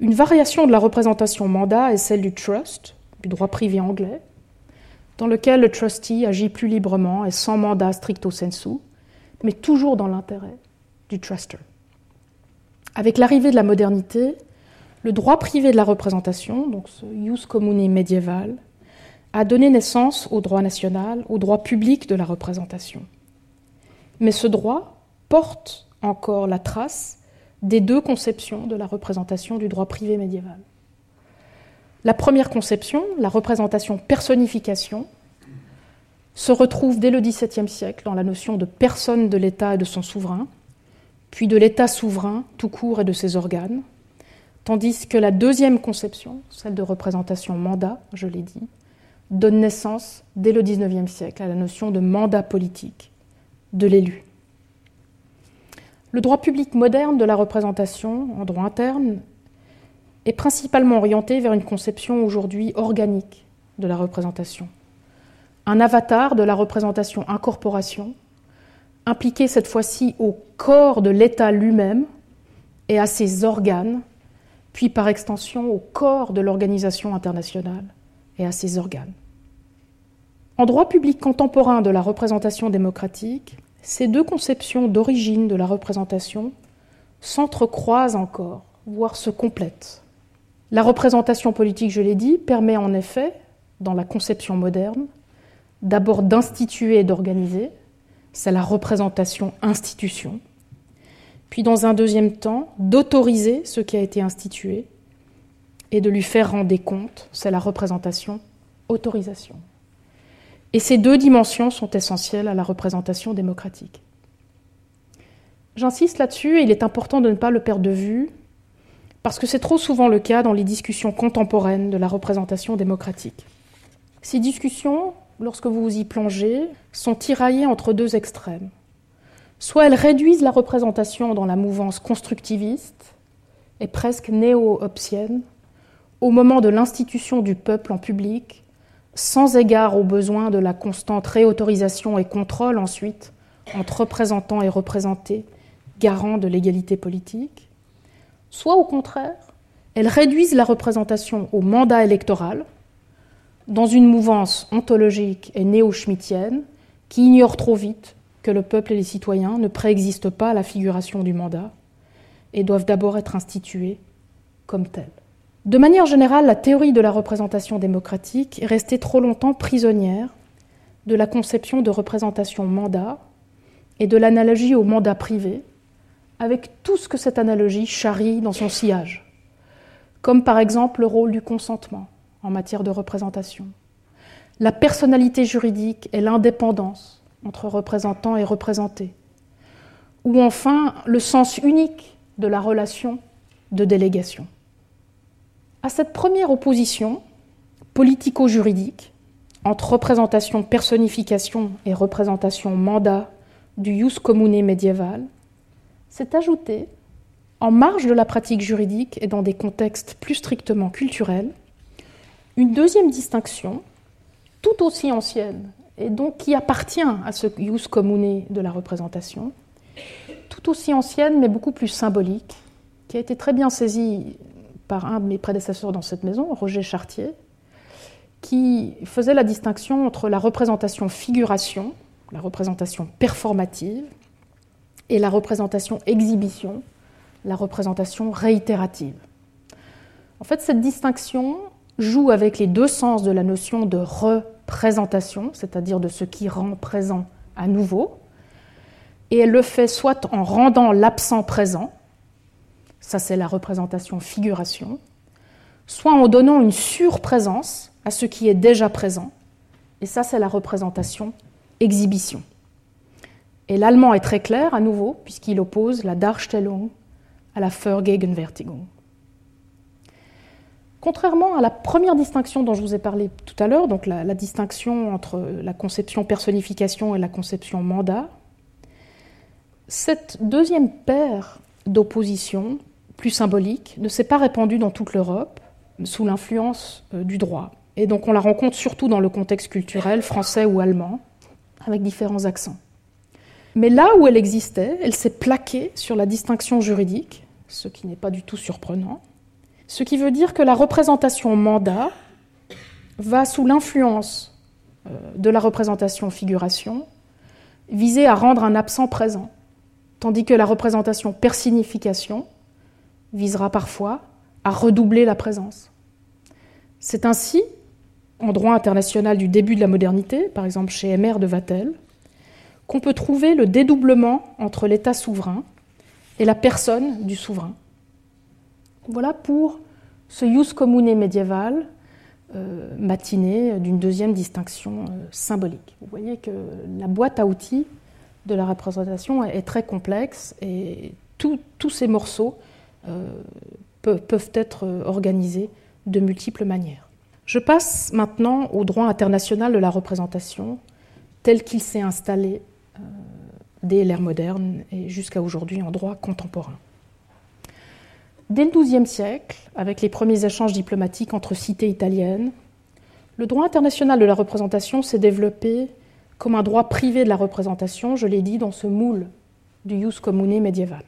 Une variation de la représentation mandat est celle du trust, du droit privé anglais, dans lequel le trustee agit plus librement et sans mandat stricto sensu, mais toujours dans l'intérêt du truster. Avec l'arrivée de la modernité, le droit privé de la représentation, donc ce jus commune médiéval, a donné naissance au droit national, au droit public de la représentation. Mais ce droit porte encore la trace des deux conceptions de la représentation du droit privé médiéval. La première conception, la représentation personnification, se retrouve dès le XVIIe siècle dans la notion de personne de l'État et de son souverain, puis de l'État souverain tout court et de ses organes, tandis que la deuxième conception, celle de représentation mandat, je l'ai dit, donne naissance dès le XIXe siècle à la notion de mandat politique de l'élu. Le droit public moderne de la représentation en droit interne est principalement orienté vers une conception aujourd'hui organique de la représentation. Un avatar de la représentation incorporation, impliqué cette fois-ci au corps de l'État lui-même et à ses organes, puis par extension au corps de l'organisation internationale et à ses organes. En droit public contemporain de la représentation démocratique, ces deux conceptions d'origine de la représentation s'entrecroisent encore, voire se complètent. La représentation politique, je l'ai dit, permet en effet, dans la conception moderne, d'abord d'instituer et d'organiser, c'est la représentation institution, puis dans un deuxième temps d'autoriser ce qui a été institué et de lui faire rendre des comptes, c'est la représentation autorisation. Et ces deux dimensions sont essentielles à la représentation démocratique. J'insiste là-dessus et il est important de ne pas le perdre de vue, parce que c'est trop souvent le cas dans les discussions contemporaines de la représentation démocratique. Ces discussions, lorsque vous vous y plongez, sont tiraillées entre deux extrêmes. Soit elles réduisent la représentation dans la mouvance constructiviste et presque néo-hobsienne, au moment de l'institution du peuple en public sans égard aux besoins de la constante réautorisation et contrôle ensuite entre représentants et représentés, garants de l'égalité politique, soit au contraire, elles réduisent la représentation au mandat électoral, dans une mouvance ontologique et néo-schmittienne qui ignore trop vite que le peuple et les citoyens ne préexistent pas à la figuration du mandat et doivent d'abord être institués comme tels. De manière générale, la théorie de la représentation démocratique est restée trop longtemps prisonnière de la conception de représentation mandat et de l'analogie au mandat privé, avec tout ce que cette analogie charrie dans son sillage, comme par exemple le rôle du consentement en matière de représentation, la personnalité juridique et l'indépendance entre représentants et représentés, ou enfin le sens unique de la relation de délégation. À cette première opposition politico-juridique entre représentation personnification et représentation mandat du jus commune médiéval, s'est ajouté, en marge de la pratique juridique et dans des contextes plus strictement culturels, une deuxième distinction, tout aussi ancienne, et donc qui appartient à ce jus commune de la représentation, tout aussi ancienne mais beaucoup plus symbolique, qui a été très bien saisie par un de mes prédécesseurs dans cette maison, Roger Chartier, qui faisait la distinction entre la représentation figuration, la représentation performative, et la représentation exhibition, la représentation réitérative. En fait, cette distinction joue avec les deux sens de la notion de représentation, c'est-à-dire de ce qui rend présent à nouveau, et elle le fait soit en rendant l'absent présent, ça c'est la représentation figuration, soit en donnant une surprésence à ce qui est déjà présent, et ça c'est la représentation exhibition. Et l'allemand est très clair à nouveau, puisqu'il oppose la Darstellung à la Vergegenwärtigung. Contrairement à la première distinction dont je vous ai parlé tout à l'heure, donc la, distinction entre la conception personnification et la conception mandat, cette deuxième paire d'opposition plus symbolique, ne s'est pas répandue dans toute l'Europe sous l'influence euh, du droit. Et donc on la rencontre surtout dans le contexte culturel français ou allemand, avec différents accents. Mais là où elle existait, elle s'est plaquée sur la distinction juridique, ce qui n'est pas du tout surprenant, Ce qui veut dire que la représentation mandat va sous l'influence euh, de la représentation figuration viser à rendre un absent présent, tandis que la représentation personnification visera parfois à redoubler la présence. C'est ainsi, en droit international du début de la modernité, par exemple chez M.R. de Vatel, qu'on peut trouver le dédoublement entre l'État souverain et la personne du souverain. Voilà pour ce jus commune médiéval euh, matiné d'une deuxième distinction euh, symbolique. Vous voyez que la boîte à outils de la représentation est, très complexe et tous ces morceaux euh, peuvent être organisés de multiples manières. Je passe maintenant au droit international de la représentation tel qu'il s'est installé dès l'ère moderne et jusqu'à aujourd'hui en droit contemporain. Dès le XIIe siècle, avec les premiers échanges diplomatiques entre cités italiennes, le droit international de la représentation s'est développé comme un droit privé de la représentation, je l'ai dit, dans ce moule du jus commune médiéval.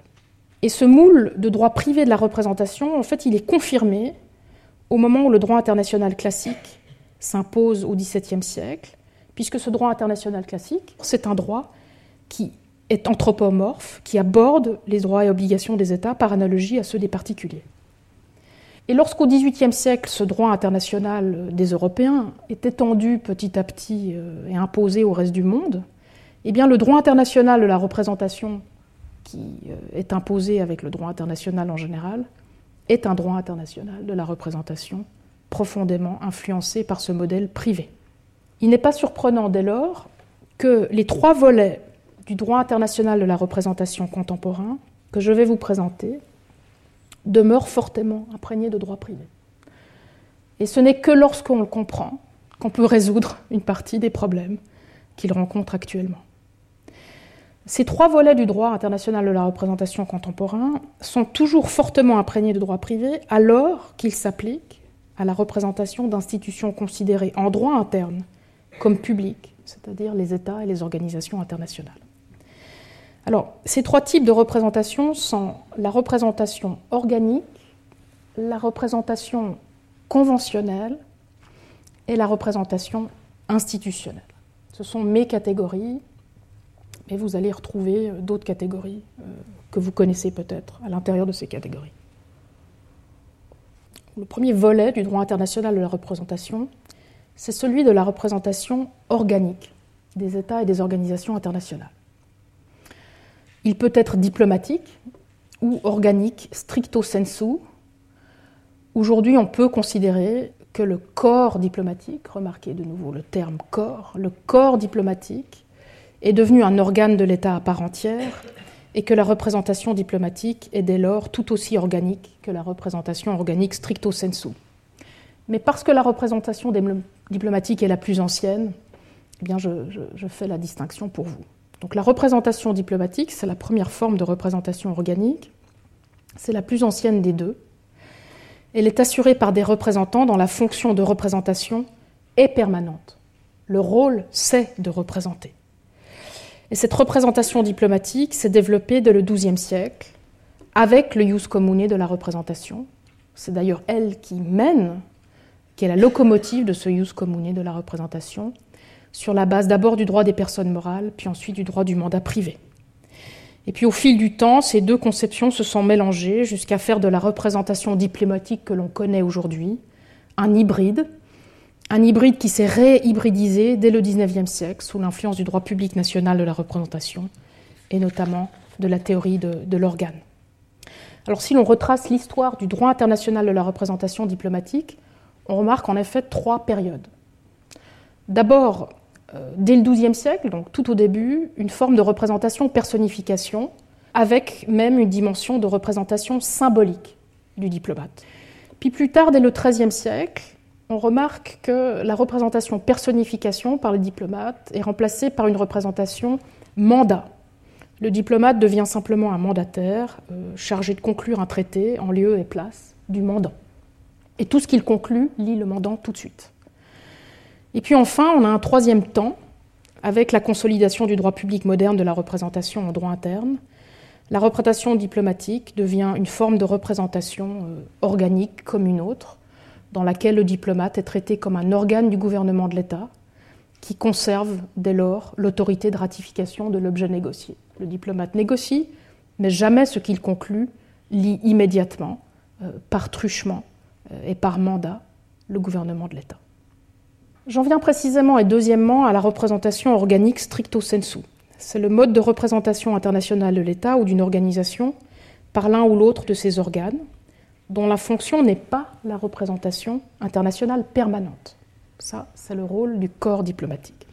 Et ce moule de droit privé de la représentation, en fait, il est confirmé au moment où le droit international classique s'impose au XVIIe siècle, puisque ce droit international classique, c'est un droit qui est anthropomorphe, qui aborde les droits et obligations des États par analogie à ceux des particuliers. Et lorsqu'au XVIIIe siècle, ce droit international des Européens est étendu petit à petit euh, et imposé au reste du monde, eh bien le droit international de la représentation, qui euh, est imposé avec le droit international en général, est un droit international de la représentation profondément influencé par ce modèle privé. Il n'est pas surprenant dès lors que les trois volets du droit international de la représentation contemporain que je vais vous présenter demeure fortement imprégné de droit privé. Et ce n'est que lorsqu'on le comprend qu'on peut résoudre une partie des problèmes qu'il rencontre actuellement. Ces trois volets du droit international de la représentation contemporain sont toujours fortement imprégnés de droit privé alors qu'ils s'appliquent à la représentation d'institutions considérées en droit interne comme publiques, c'est-à-dire les États et les organisations internationales. Alors, ces trois types de représentation sont la représentation organique, la représentation conventionnelle et la représentation institutionnelle. Ce sont mes catégories, mais vous allez retrouver euh, d'autres catégories euh, que vous connaissez peut-être à l'intérieur de ces catégories. Le premier volet du droit international de la représentation, c'est celui de la représentation organique des États et des organisations internationales. Il peut être diplomatique ou organique stricto sensu. Aujourd'hui, on peut considérer que le corps diplomatique, remarquez de nouveau le terme corps, le corps diplomatique est devenu un organe de l'État à part entière et que la représentation diplomatique est dès lors tout aussi organique que la représentation organique stricto sensu. Mais parce que la représentation diplomatique est la plus ancienne, eh bien je, je fais la distinction pour vous. Donc la représentation diplomatique, c'est la première forme de représentation organique. C'est la plus ancienne des deux. Elle est assurée par des représentants dont la fonction de représentation est permanente. Le rôle, c'est de représenter. Et cette représentation diplomatique s'est développée dès le XIIe siècle avec le jus commune de la représentation. C'est d'ailleurs elle qui mène, qui est la locomotive de ce jus commune de la représentation, sur la base d'abord du droit des personnes morales, puis ensuite du droit du mandat privé. Et puis au fil du temps, ces deux conceptions se sont mélangées jusqu'à faire de la représentation diplomatique que l'on connaît aujourd'hui un hybride, un hybride qui s'est réhybridisé dès le XIXe siècle sous l'influence du droit public national de la représentation et notamment de la théorie de, de l'organe. Alors si l'on retrace l'histoire du droit international de la représentation diplomatique, on remarque en effet trois périodes. D'abord, dès le XIIe siècle, donc tout au début, une forme de représentation personnification, avec même une dimension de représentation symbolique du diplomate. Puis plus tard, dès le XIIIe siècle, on remarque que la représentation personnification par le diplomate est remplacée par une représentation mandat. Le diplomate devient simplement un mandataire euh, chargé de conclure un traité en lieu et place du mandant. Et tout ce qu'il conclut lit le mandant tout de suite. Et puis enfin, on a un troisième temps, avec la consolidation du droit public moderne de la représentation en droit interne, la représentation diplomatique devient une forme de représentation euh, organique comme une autre, dans laquelle le diplomate est traité comme un organe du gouvernement de l'État, qui conserve dès lors l'autorité de ratification de l'objet négocié. Le diplomate négocie, mais jamais ce qu'il conclut lie immédiatement, euh, par truchement euh, et par mandat, le gouvernement de l'État. J'en viens précisément et deuxièmement à la représentation organique stricto sensu. C'est le mode de représentation internationale de l'État ou d'une organisation par l'un ou l'autre de ses organes, dont la fonction n'est pas la représentation internationale permanente. Ça, c'est le rôle du corps diplomatique.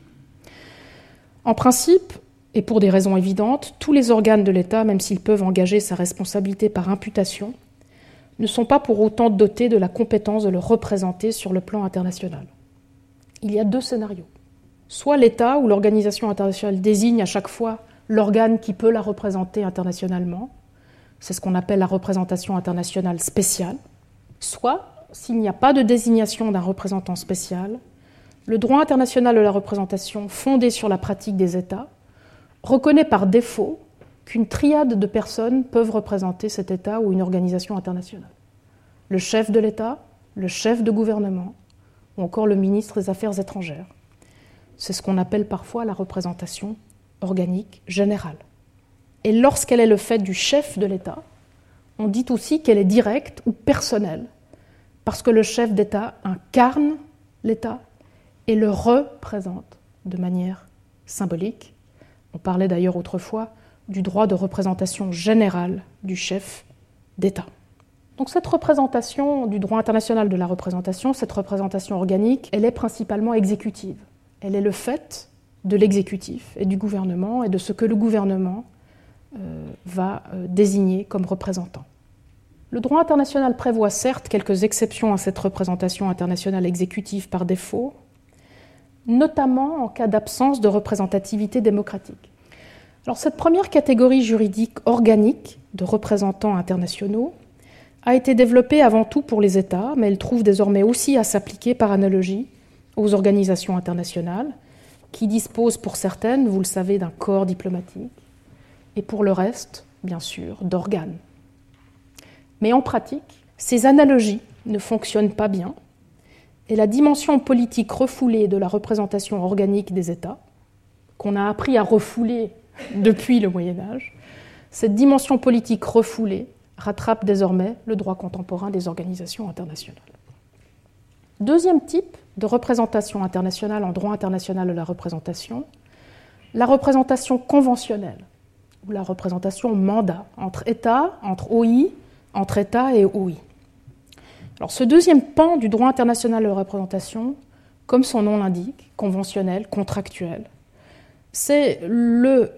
En principe, et pour des raisons évidentes, tous les organes de l'État, même s'ils peuvent engager sa responsabilité par imputation, ne sont pas pour autant dotés de la compétence de le représenter sur le plan international. Il y a deux scénarios. Soit l'État ou l'organisation internationale désigne à chaque fois l'organe qui peut la représenter internationalement, c'est ce qu'on appelle la représentation internationale spéciale, soit s'il n'y a pas de désignation d'un représentant spécial, le droit international de la représentation, fondé sur la pratique des États, reconnaît par défaut qu'une triade de personnes peuvent représenter cet État ou une organisation internationale. Le chef de l'État, le chef de gouvernement, encore le ministre des Affaires étrangères. C'est ce qu'on appelle parfois la représentation organique générale. Et lorsqu'elle est le fait du chef de l'État, on dit aussi qu'elle est directe ou personnelle, parce que le chef d'État incarne l'État et le représente de manière symbolique. On parlait d'ailleurs autrefois du droit de représentation générale du chef d'État. Donc cette représentation du droit international de la représentation, cette représentation organique, elle est principalement exécutive. Elle est le fait de l'exécutif et du gouvernement et de ce que le gouvernement euh, va euh, désigner comme représentant. Le droit international prévoit certes quelques exceptions à cette représentation internationale exécutive par défaut, notamment en cas d'absence de représentativité démocratique. Alors cette première catégorie juridique organique de représentants internationaux a été développée avant tout pour les États, mais elle trouve désormais aussi à s'appliquer par analogie aux organisations internationales, qui disposent pour certaines, vous le savez, d'un corps diplomatique, et pour le reste, bien sûr, d'organes. Mais en pratique, ces analogies ne fonctionnent pas bien, et la dimension politique refoulée de la représentation organique des États, qu'on a appris à refouler depuis le Moyen Âge, cette dimension politique refoulée rattrape désormais le droit contemporain des organisations internationales. Deuxième type de représentation internationale en droit international de la représentation, la représentation conventionnelle, ou la représentation mandat, entre États, entre OI, entre États et OI. Ce deuxième pan du droit international de la représentation, comme son nom l'indique, conventionnel, contractuel, c'est le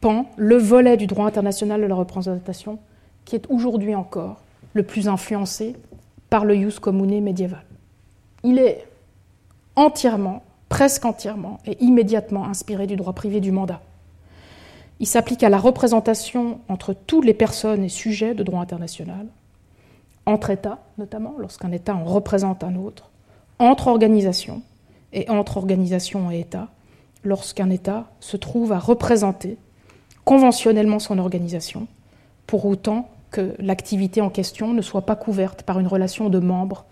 pan, le volet du droit international de la représentation qui est aujourd'hui encore le plus influencé par le jus commune médiéval. Il est entièrement, presque entièrement et immédiatement inspiré du droit privé du mandat. Il s'applique à la représentation entre toutes les personnes et sujets de droit international, entre États notamment, lorsqu'un État en représente un autre, entre organisations et entre organisations et États, lorsqu'un État se trouve à représenter conventionnellement son organisation, pour autant que l'activité en question ne soit pas couverte par une relation de membres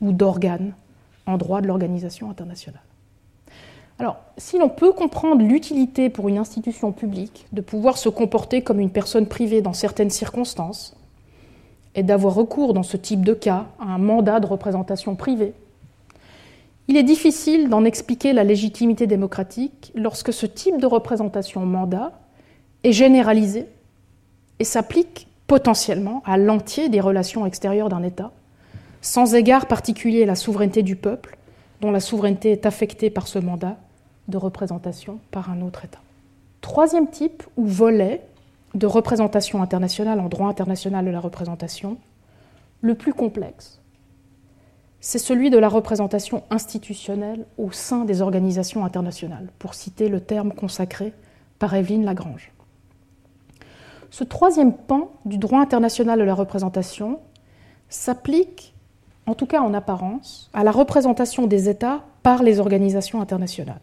ou d'organes en droit de l'organisation internationale. Alors, si l'on peut comprendre l'utilité pour une institution publique de pouvoir se comporter comme une personne privée dans certaines circonstances, et d'avoir recours dans ce type de cas à un mandat de représentation privée, il est difficile d'en expliquer la légitimité démocratique lorsque ce type de représentation mandat est généralisé et s'applique potentiellement à l'entier des relations extérieures d'un État, sans égard particulier à la souveraineté du peuple, dont la souveraineté est affectée par ce mandat de représentation par un autre État. Troisième type ou volet de représentation internationale en droit international de la représentation, le plus complexe, c'est celui de la représentation institutionnelle au sein des organisations internationales, pour citer le terme consacré par Evelyne Lagrange. Ce troisième pan du droit international de la représentation s'applique, en tout cas en apparence, à la représentation des États par les organisations internationales.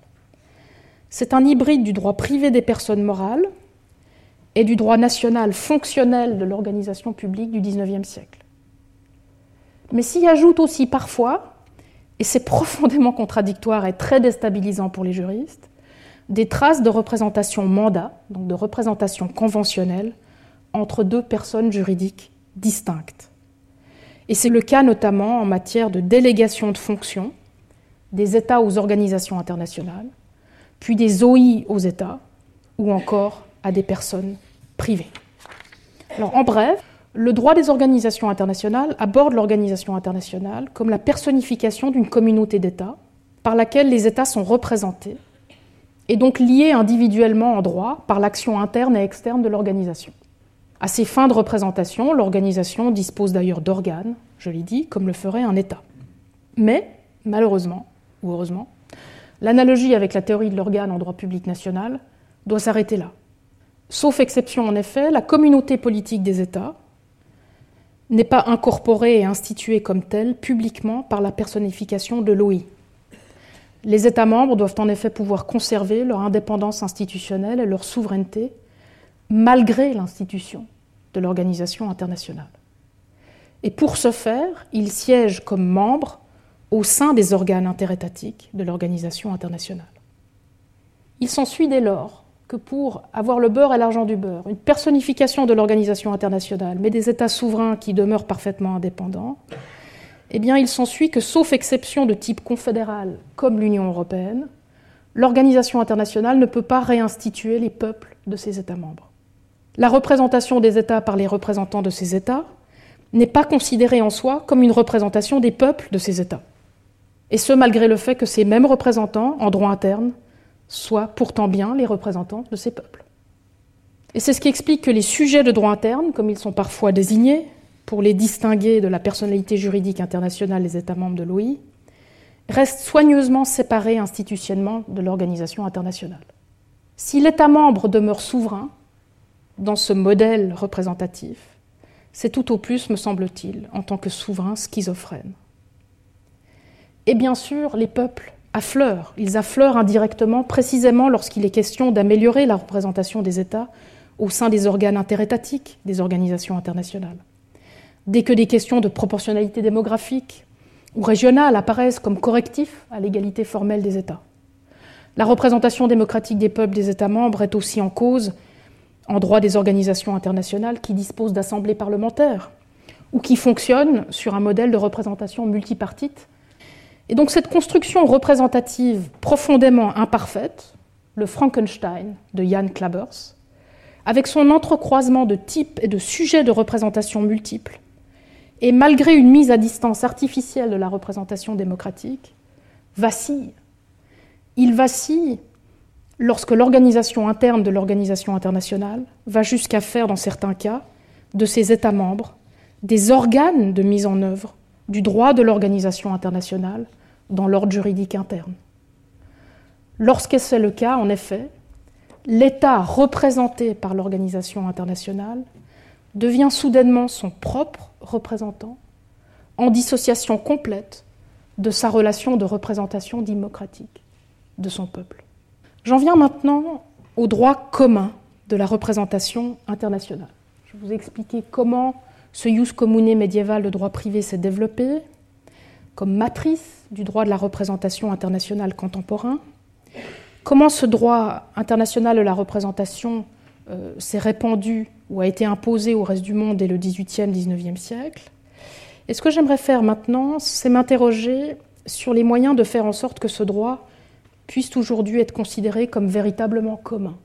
C'est un hybride du droit privé des personnes morales et du droit national fonctionnel de l'organisation publique du XIXe siècle. Mais s'y ajoute aussi parfois, et c'est profondément contradictoire et très déstabilisant pour les juristes, des traces de représentation mandat, donc de représentation conventionnelle, entre deux personnes juridiques distinctes. Et c'est le cas notamment en matière de délégation de fonctions des États aux organisations internationales, puis des OI aux États, ou encore à des personnes privées. En bref, le droit des organisations internationales aborde l'organisation internationale comme la personnification d'une communauté d'États par laquelle les États sont représentés et donc liés individuellement en droit par l'action interne et externe de l'organisation. À ces fins de représentation, l'organisation dispose d'ailleurs d'organes, je l'ai dit, comme le ferait un État. Mais, malheureusement, ou heureusement, l'analogie avec la théorie de l'organe en droit public national doit s'arrêter là. Sauf exception, en effet, la communauté politique des États n'est pas incorporée et instituée comme telle publiquement par la personnification de l'OI. Les États membres doivent en effet pouvoir conserver leur indépendance institutionnelle et leur souveraineté malgré l'institution de l'organisation internationale. Et pour ce faire, ils siègent comme membres au sein des organes interétatiques de l'organisation internationale. Il s'ensuit dès lors que pour avoir le beurre et l'argent du beurre, une personnification de l'organisation internationale, mais des États souverains qui demeurent parfaitement indépendants, eh bien il s'ensuit que, sauf exception de type confédéral comme l'Union européenne, l'organisation internationale ne peut pas réinstituer les peuples de ses États membres. La représentation des États par les représentants de ces États n'est pas considérée en soi comme une représentation des peuples de ces États et ce malgré le fait que ces mêmes représentants, en droit interne, soient pourtant bien les représentants de ces peuples. Et c'est ce qui explique que les sujets de droit interne, comme ils sont parfois désignés, pour les distinguer de la personnalité juridique internationale des États membres de l'OI, restent soigneusement séparés institutionnellement de l'organisation internationale. Si l'État membre demeure souverain dans ce modèle représentatif, c'est tout au plus, me semble-t-il, en tant que souverain schizophrène. Et bien sûr, les peuples affleurent. Ils affleurent indirectement, précisément lorsqu'il est question d'améliorer la représentation des États au sein des organes interétatiques des organisations internationales. Dès que des questions de proportionnalité démographique ou régionale apparaissent comme correctifs à l'égalité formelle des États. La représentation démocratique des peuples des États membres est aussi en cause en droit des organisations internationales qui disposent d'assemblées parlementaires ou qui fonctionnent sur un modèle de représentation multipartite et donc cette construction représentative profondément imparfaite, le Frankenstein de Jan Klabers, avec son entrecroisement de types et de sujets de représentation multiples, et malgré une mise à distance artificielle de la représentation démocratique, vacille. Il vacille lorsque l'organisation interne de l'organisation internationale va jusqu'à faire, dans certains cas, de ses États membres des organes de mise en œuvre du droit de l'organisation internationale dans l'ordre juridique interne. Lorsque c'est le cas, en effet, l'État représenté par l'organisation internationale devient soudainement son propre représentant, en dissociation complète de sa relation de représentation démocratique de son peuple. J'en viens maintenant au droit commun de la représentation internationale. Je vous ai expliqué comment ce ius commune médiéval de droit privé s'est développé, comme matrice du droit de la représentation internationale contemporain. Comment ce droit international de la représentation s'est répandu ou a été imposé au reste du monde dès le XVIIIe, XIXe siècle. Et ce que j'aimerais faire maintenant, c'est m'interroger sur les moyens de faire en sorte que ce droit puisse aujourd'hui être considéré comme véritablement commun,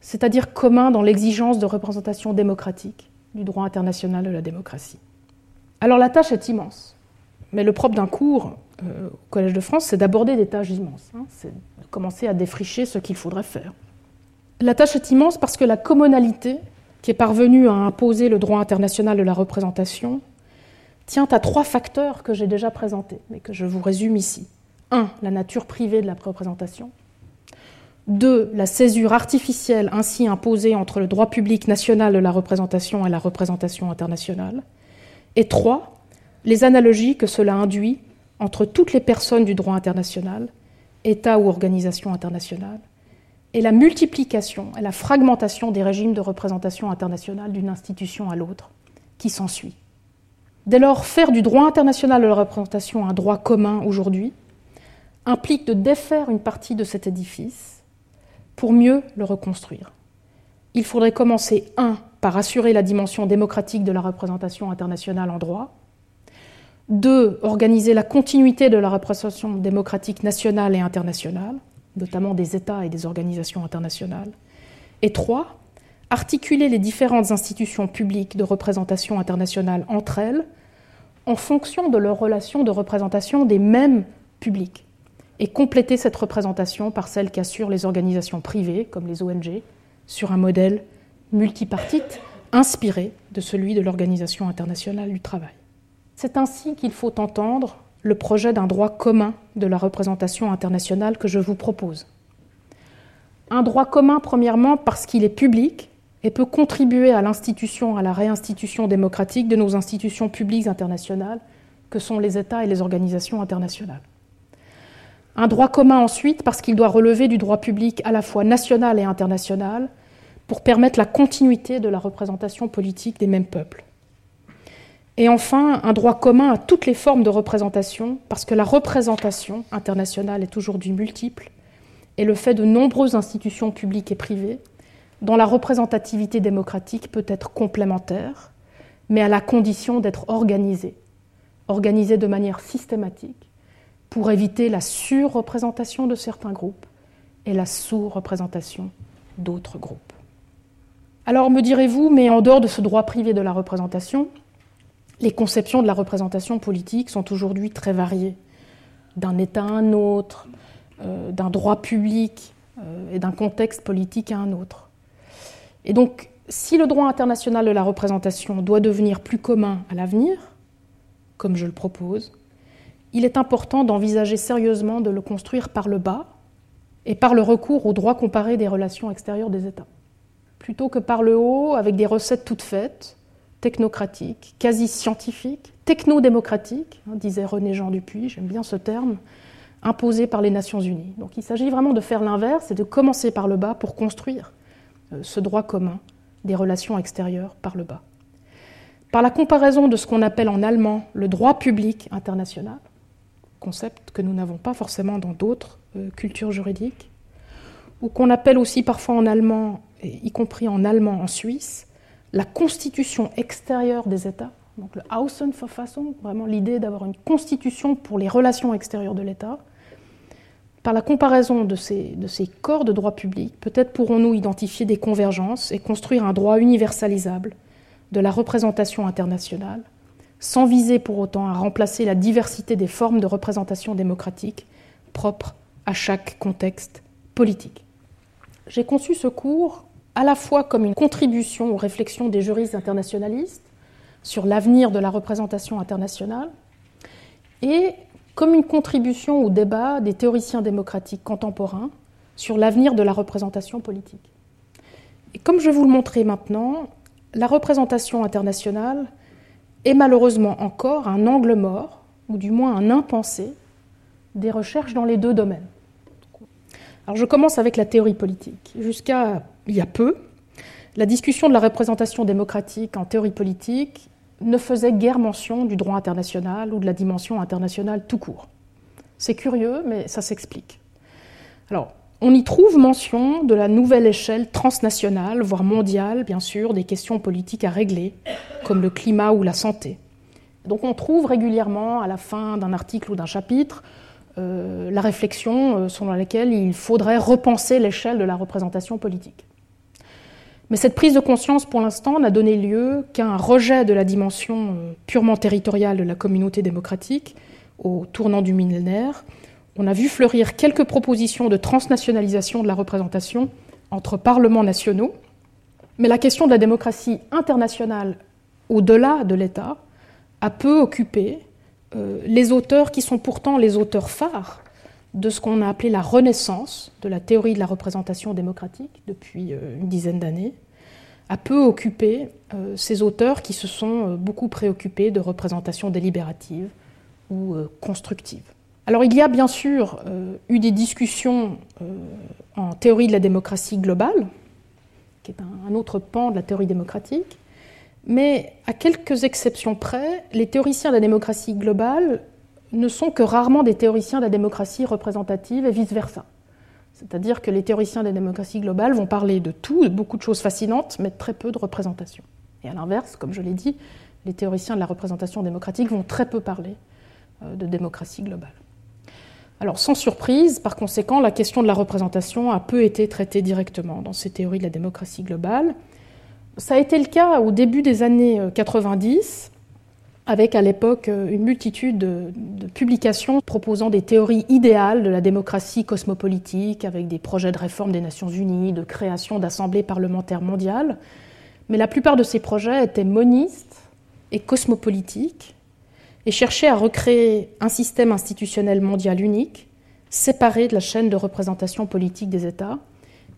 c'est-à-dire commun dans l'exigence de représentation démocratique du droit international de la démocratie. Alors la tâche est immense. Mais le propre d'un cours euh, au Collège de France, c'est d'aborder des tâches immenses. Hein. c'est de commencer à défricher ce qu'il faudrait faire. La tâche est immense parce que la commonalité qui est parvenue à imposer le droit international de la représentation tient à trois facteurs que j'ai déjà présentés, mais que je vous résume ici. Un, la nature privée de la représentation. Deux, la césure artificielle ainsi imposée entre le droit public national de la représentation et la représentation internationale. Et trois, les analogies que cela induit entre toutes les personnes du droit international, États ou organisations internationales, et la multiplication et la fragmentation des régimes de représentation internationale d'une institution à l'autre qui s'ensuit. Dès lors, faire du droit international de la représentation un droit commun aujourd'hui implique de défaire une partie de cet édifice pour mieux le reconstruire. Il faudrait commencer, un, par assurer la dimension démocratique de la représentation internationale en droit, deux, organiser la continuité de la représentation démocratique nationale et internationale, notamment des États et des organisations internationales, et trois, articuler les différentes institutions publiques de représentation internationale entre elles en fonction de leurs relations de représentation des mêmes publics et compléter cette représentation par celle qu'assurent les organisations privées, comme les ONG, sur un modèle multipartite inspiré de celui de l'Organisation internationale du travail. C'est ainsi qu'il faut entendre le projet d'un droit commun de la représentation internationale que je vous propose. Un droit commun, premièrement, parce qu'il est public et peut contribuer à l'institution, à la réinstitution démocratique de nos institutions publiques internationales, que sont les États et les organisations internationales. Un droit commun ensuite parce qu'il doit relever du droit public à la fois national et international pour permettre la continuité de la représentation politique des mêmes peuples. Et enfin, un droit commun à toutes les formes de représentation, parce que la représentation internationale est aujourd'hui multiple, et le fait de nombreuses institutions publiques et privées, dont la représentativité démocratique peut être complémentaire, mais à la condition d'être organisée, organisée de manière systématique, pour éviter la surreprésentation de certains groupes et la sous-représentation d'autres groupes. Alors me direz-vous, mais en dehors de ce droit privé de la représentation, les conceptions de la représentation politique sont aujourd'hui très variées, d'un État à un autre, euh, d'un droit public euh, et d'un contexte politique à un autre. Et donc, si le droit international de la représentation doit devenir plus commun à l'avenir, comme je le propose, il est important d'envisager sérieusement de le construire par le bas et par le recours au droit comparé des relations extérieures des États, plutôt que par le haut avec des recettes toutes faites technocratique, quasi scientifique, techno-démocratique, hein, disait René Jean Dupuis, j'aime bien ce terme, imposé par les Nations Unies. Donc il s'agit vraiment de faire l'inverse et de commencer par le bas pour construire euh, ce droit commun des relations extérieures par le bas. Par la comparaison de ce qu'on appelle en allemand le droit public international, concept que nous n'avons pas forcément dans d'autres euh, cultures juridiques, ou qu'on appelle aussi parfois en allemand, y compris en allemand en Suisse, la constitution extérieure des États, donc le Außenverfassung, vraiment l'idée d'avoir une constitution pour les relations extérieures de l'État, par la comparaison de ces, de ces corps de droit public, peut-être pourrons-nous identifier des convergences et construire un droit universalisable de la représentation internationale, sans viser pour autant à remplacer la diversité des formes de représentation démocratique propres à chaque contexte politique. J'ai conçu ce cours à la fois comme une contribution aux réflexions des juristes internationalistes sur l'avenir de la représentation internationale et comme une contribution au débat des théoriciens démocratiques contemporains sur l'avenir de la représentation politique. Et comme je vais vous le montrer maintenant, la représentation internationale est malheureusement encore un angle mort, ou du moins un impensé, des recherches dans les deux domaines. Alors je commence avec la théorie politique. Jusqu'à il y a peu, la discussion de la représentation démocratique en théorie politique ne faisait guère mention du droit international ou de la dimension internationale tout court. C'est curieux, mais ça s'explique. Alors, on y trouve mention de la nouvelle échelle transnationale, voire mondiale, bien sûr, des questions politiques à régler, comme le climat ou la santé. Donc on trouve régulièrement, à la fin d'un article ou d'un chapitre, euh, la réflexion euh, selon laquelle il faudrait repenser l'échelle de la représentation politique. Mais cette prise de conscience, pour l'instant, n'a donné lieu qu'à un rejet de la dimension euh, purement territoriale de la communauté démocratique au tournant du millénaire. On a vu fleurir quelques propositions de transnationalisation de la représentation entre parlements nationaux, mais la question de la démocratie internationale au-delà de l'État a peu occupé euh, les auteurs qui sont pourtant les auteurs phares de ce qu'on a appelé la renaissance de la théorie de la représentation démocratique depuis euh, une dizaine d'années, a peu occupé euh, ces auteurs qui se sont beaucoup préoccupés de représentation délibérative ou constructive. Alors il y a bien sûr eu des discussions en théorie de la démocratie globale, qui est un autre pan de la théorie démocratique. Mais à quelques exceptions près, les théoriciens de la démocratie globale ne sont que rarement des théoriciens de la démocratie représentative et vice-versa. C'est-à-dire que les théoriciens de la démocratie globale vont parler de tout, de beaucoup de choses fascinantes, mais très peu de représentation. Et à l'inverse, comme je l'ai dit, les théoriciens de la représentation démocratique vont très peu parler euh, de démocratie globale. Alors sans surprise, par conséquent, la question de la représentation a peu été traitée directement dans ces théories de la démocratie globale. Ça a été le cas au début des années 90, euh, avec à l'époque euh, une multitude de, publications proposant des théories idéales de la démocratie cosmopolitique, avec des projets de réforme des Nations Unies, de création d'assemblées parlementaires mondiales. Mais la plupart de ces projets étaient monistes et cosmopolitiques et cherchaient à recréer un système institutionnel mondial unique, séparé de la chaîne de représentation politique des États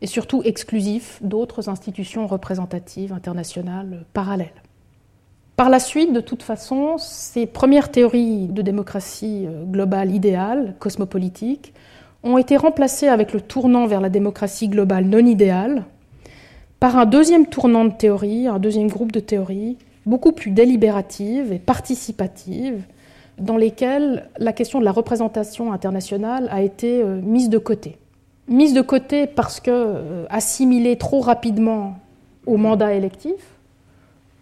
et surtout exclusif d'autres institutions représentatives internationales parallèles. Par la suite, de toute façon, ces premières théories de démocratie euh, globale idéale, cosmopolitique, ont été remplacées avec le tournant vers la démocratie globale non idéale par un deuxième tournant de théorie, un deuxième groupe de théories, beaucoup plus délibérative et participative, dans lesquelles la question de la représentation internationale a été euh, mise de côté mise de côté parce que euh, assimilée trop rapidement au mandat électif.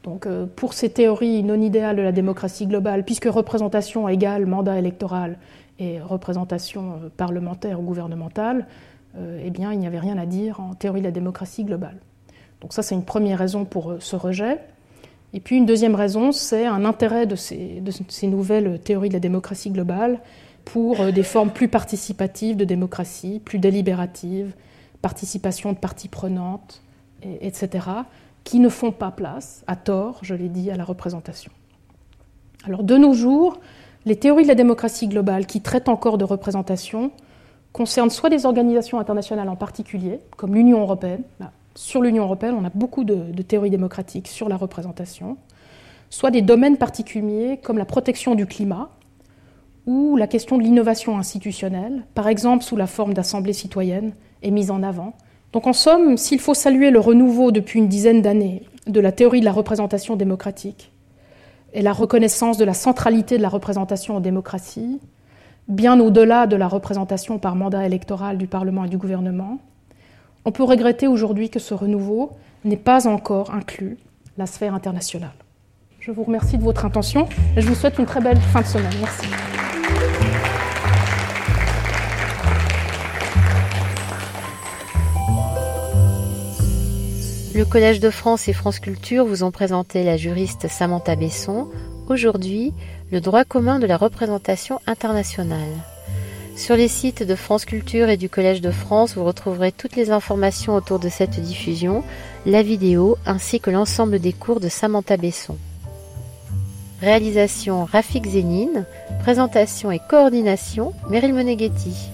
Donc, euh, pour ces théories non idéales de la démocratie globale, puisque représentation égale mandat électoral et représentation euh, parlementaire ou gouvernementale, eh bien, il n'y avait rien à dire en théorie de la démocratie globale. Donc, ça, c'est une première raison pour ce rejet. Et puis, une deuxième raison, c'est un intérêt de ces, nouvelles théories de la démocratie globale pour euh, des formes plus participatives de démocratie, plus délibératives, participation de parties prenantes, etc., qui ne font pas place, à tort, je l'ai dit, à la représentation. Alors de nos jours, les théories de la démocratie globale qui traitent encore de représentation concernent soit des organisations internationales en particulier, comme l'Union européenne. sur l'Union européenne, on a beaucoup de, de, théories démocratiques sur la représentation, soit des domaines particuliers comme la protection du climat, ou la question de l'innovation institutionnelle, par exemple sous la forme d'assemblées citoyennes, est mise en avant. Donc en somme, s'il faut saluer le renouveau depuis une dizaine d'années de la théorie de la représentation démocratique et la reconnaissance de la centralité de la représentation en démocratie, bien au-delà de la représentation par mandat électoral du Parlement et du gouvernement, on peut regretter aujourd'hui que ce renouveau n'ait pas encore inclus la sphère internationale. Je vous remercie de votre intention et je vous souhaite une très belle fin de semaine. Merci. Le Collège de France et France Culture vous ont présenté la juriste Samantha Besson. Aujourd'hui, le droit commun de la représentation internationale. Sur les sites de France Culture et du Collège de France, vous retrouverez toutes les informations autour de cette diffusion, la vidéo ainsi que l'ensemble des cours de Samantha Besson. Réalisation Rafik Zénine, présentation et coordination Meryl Moneghetti.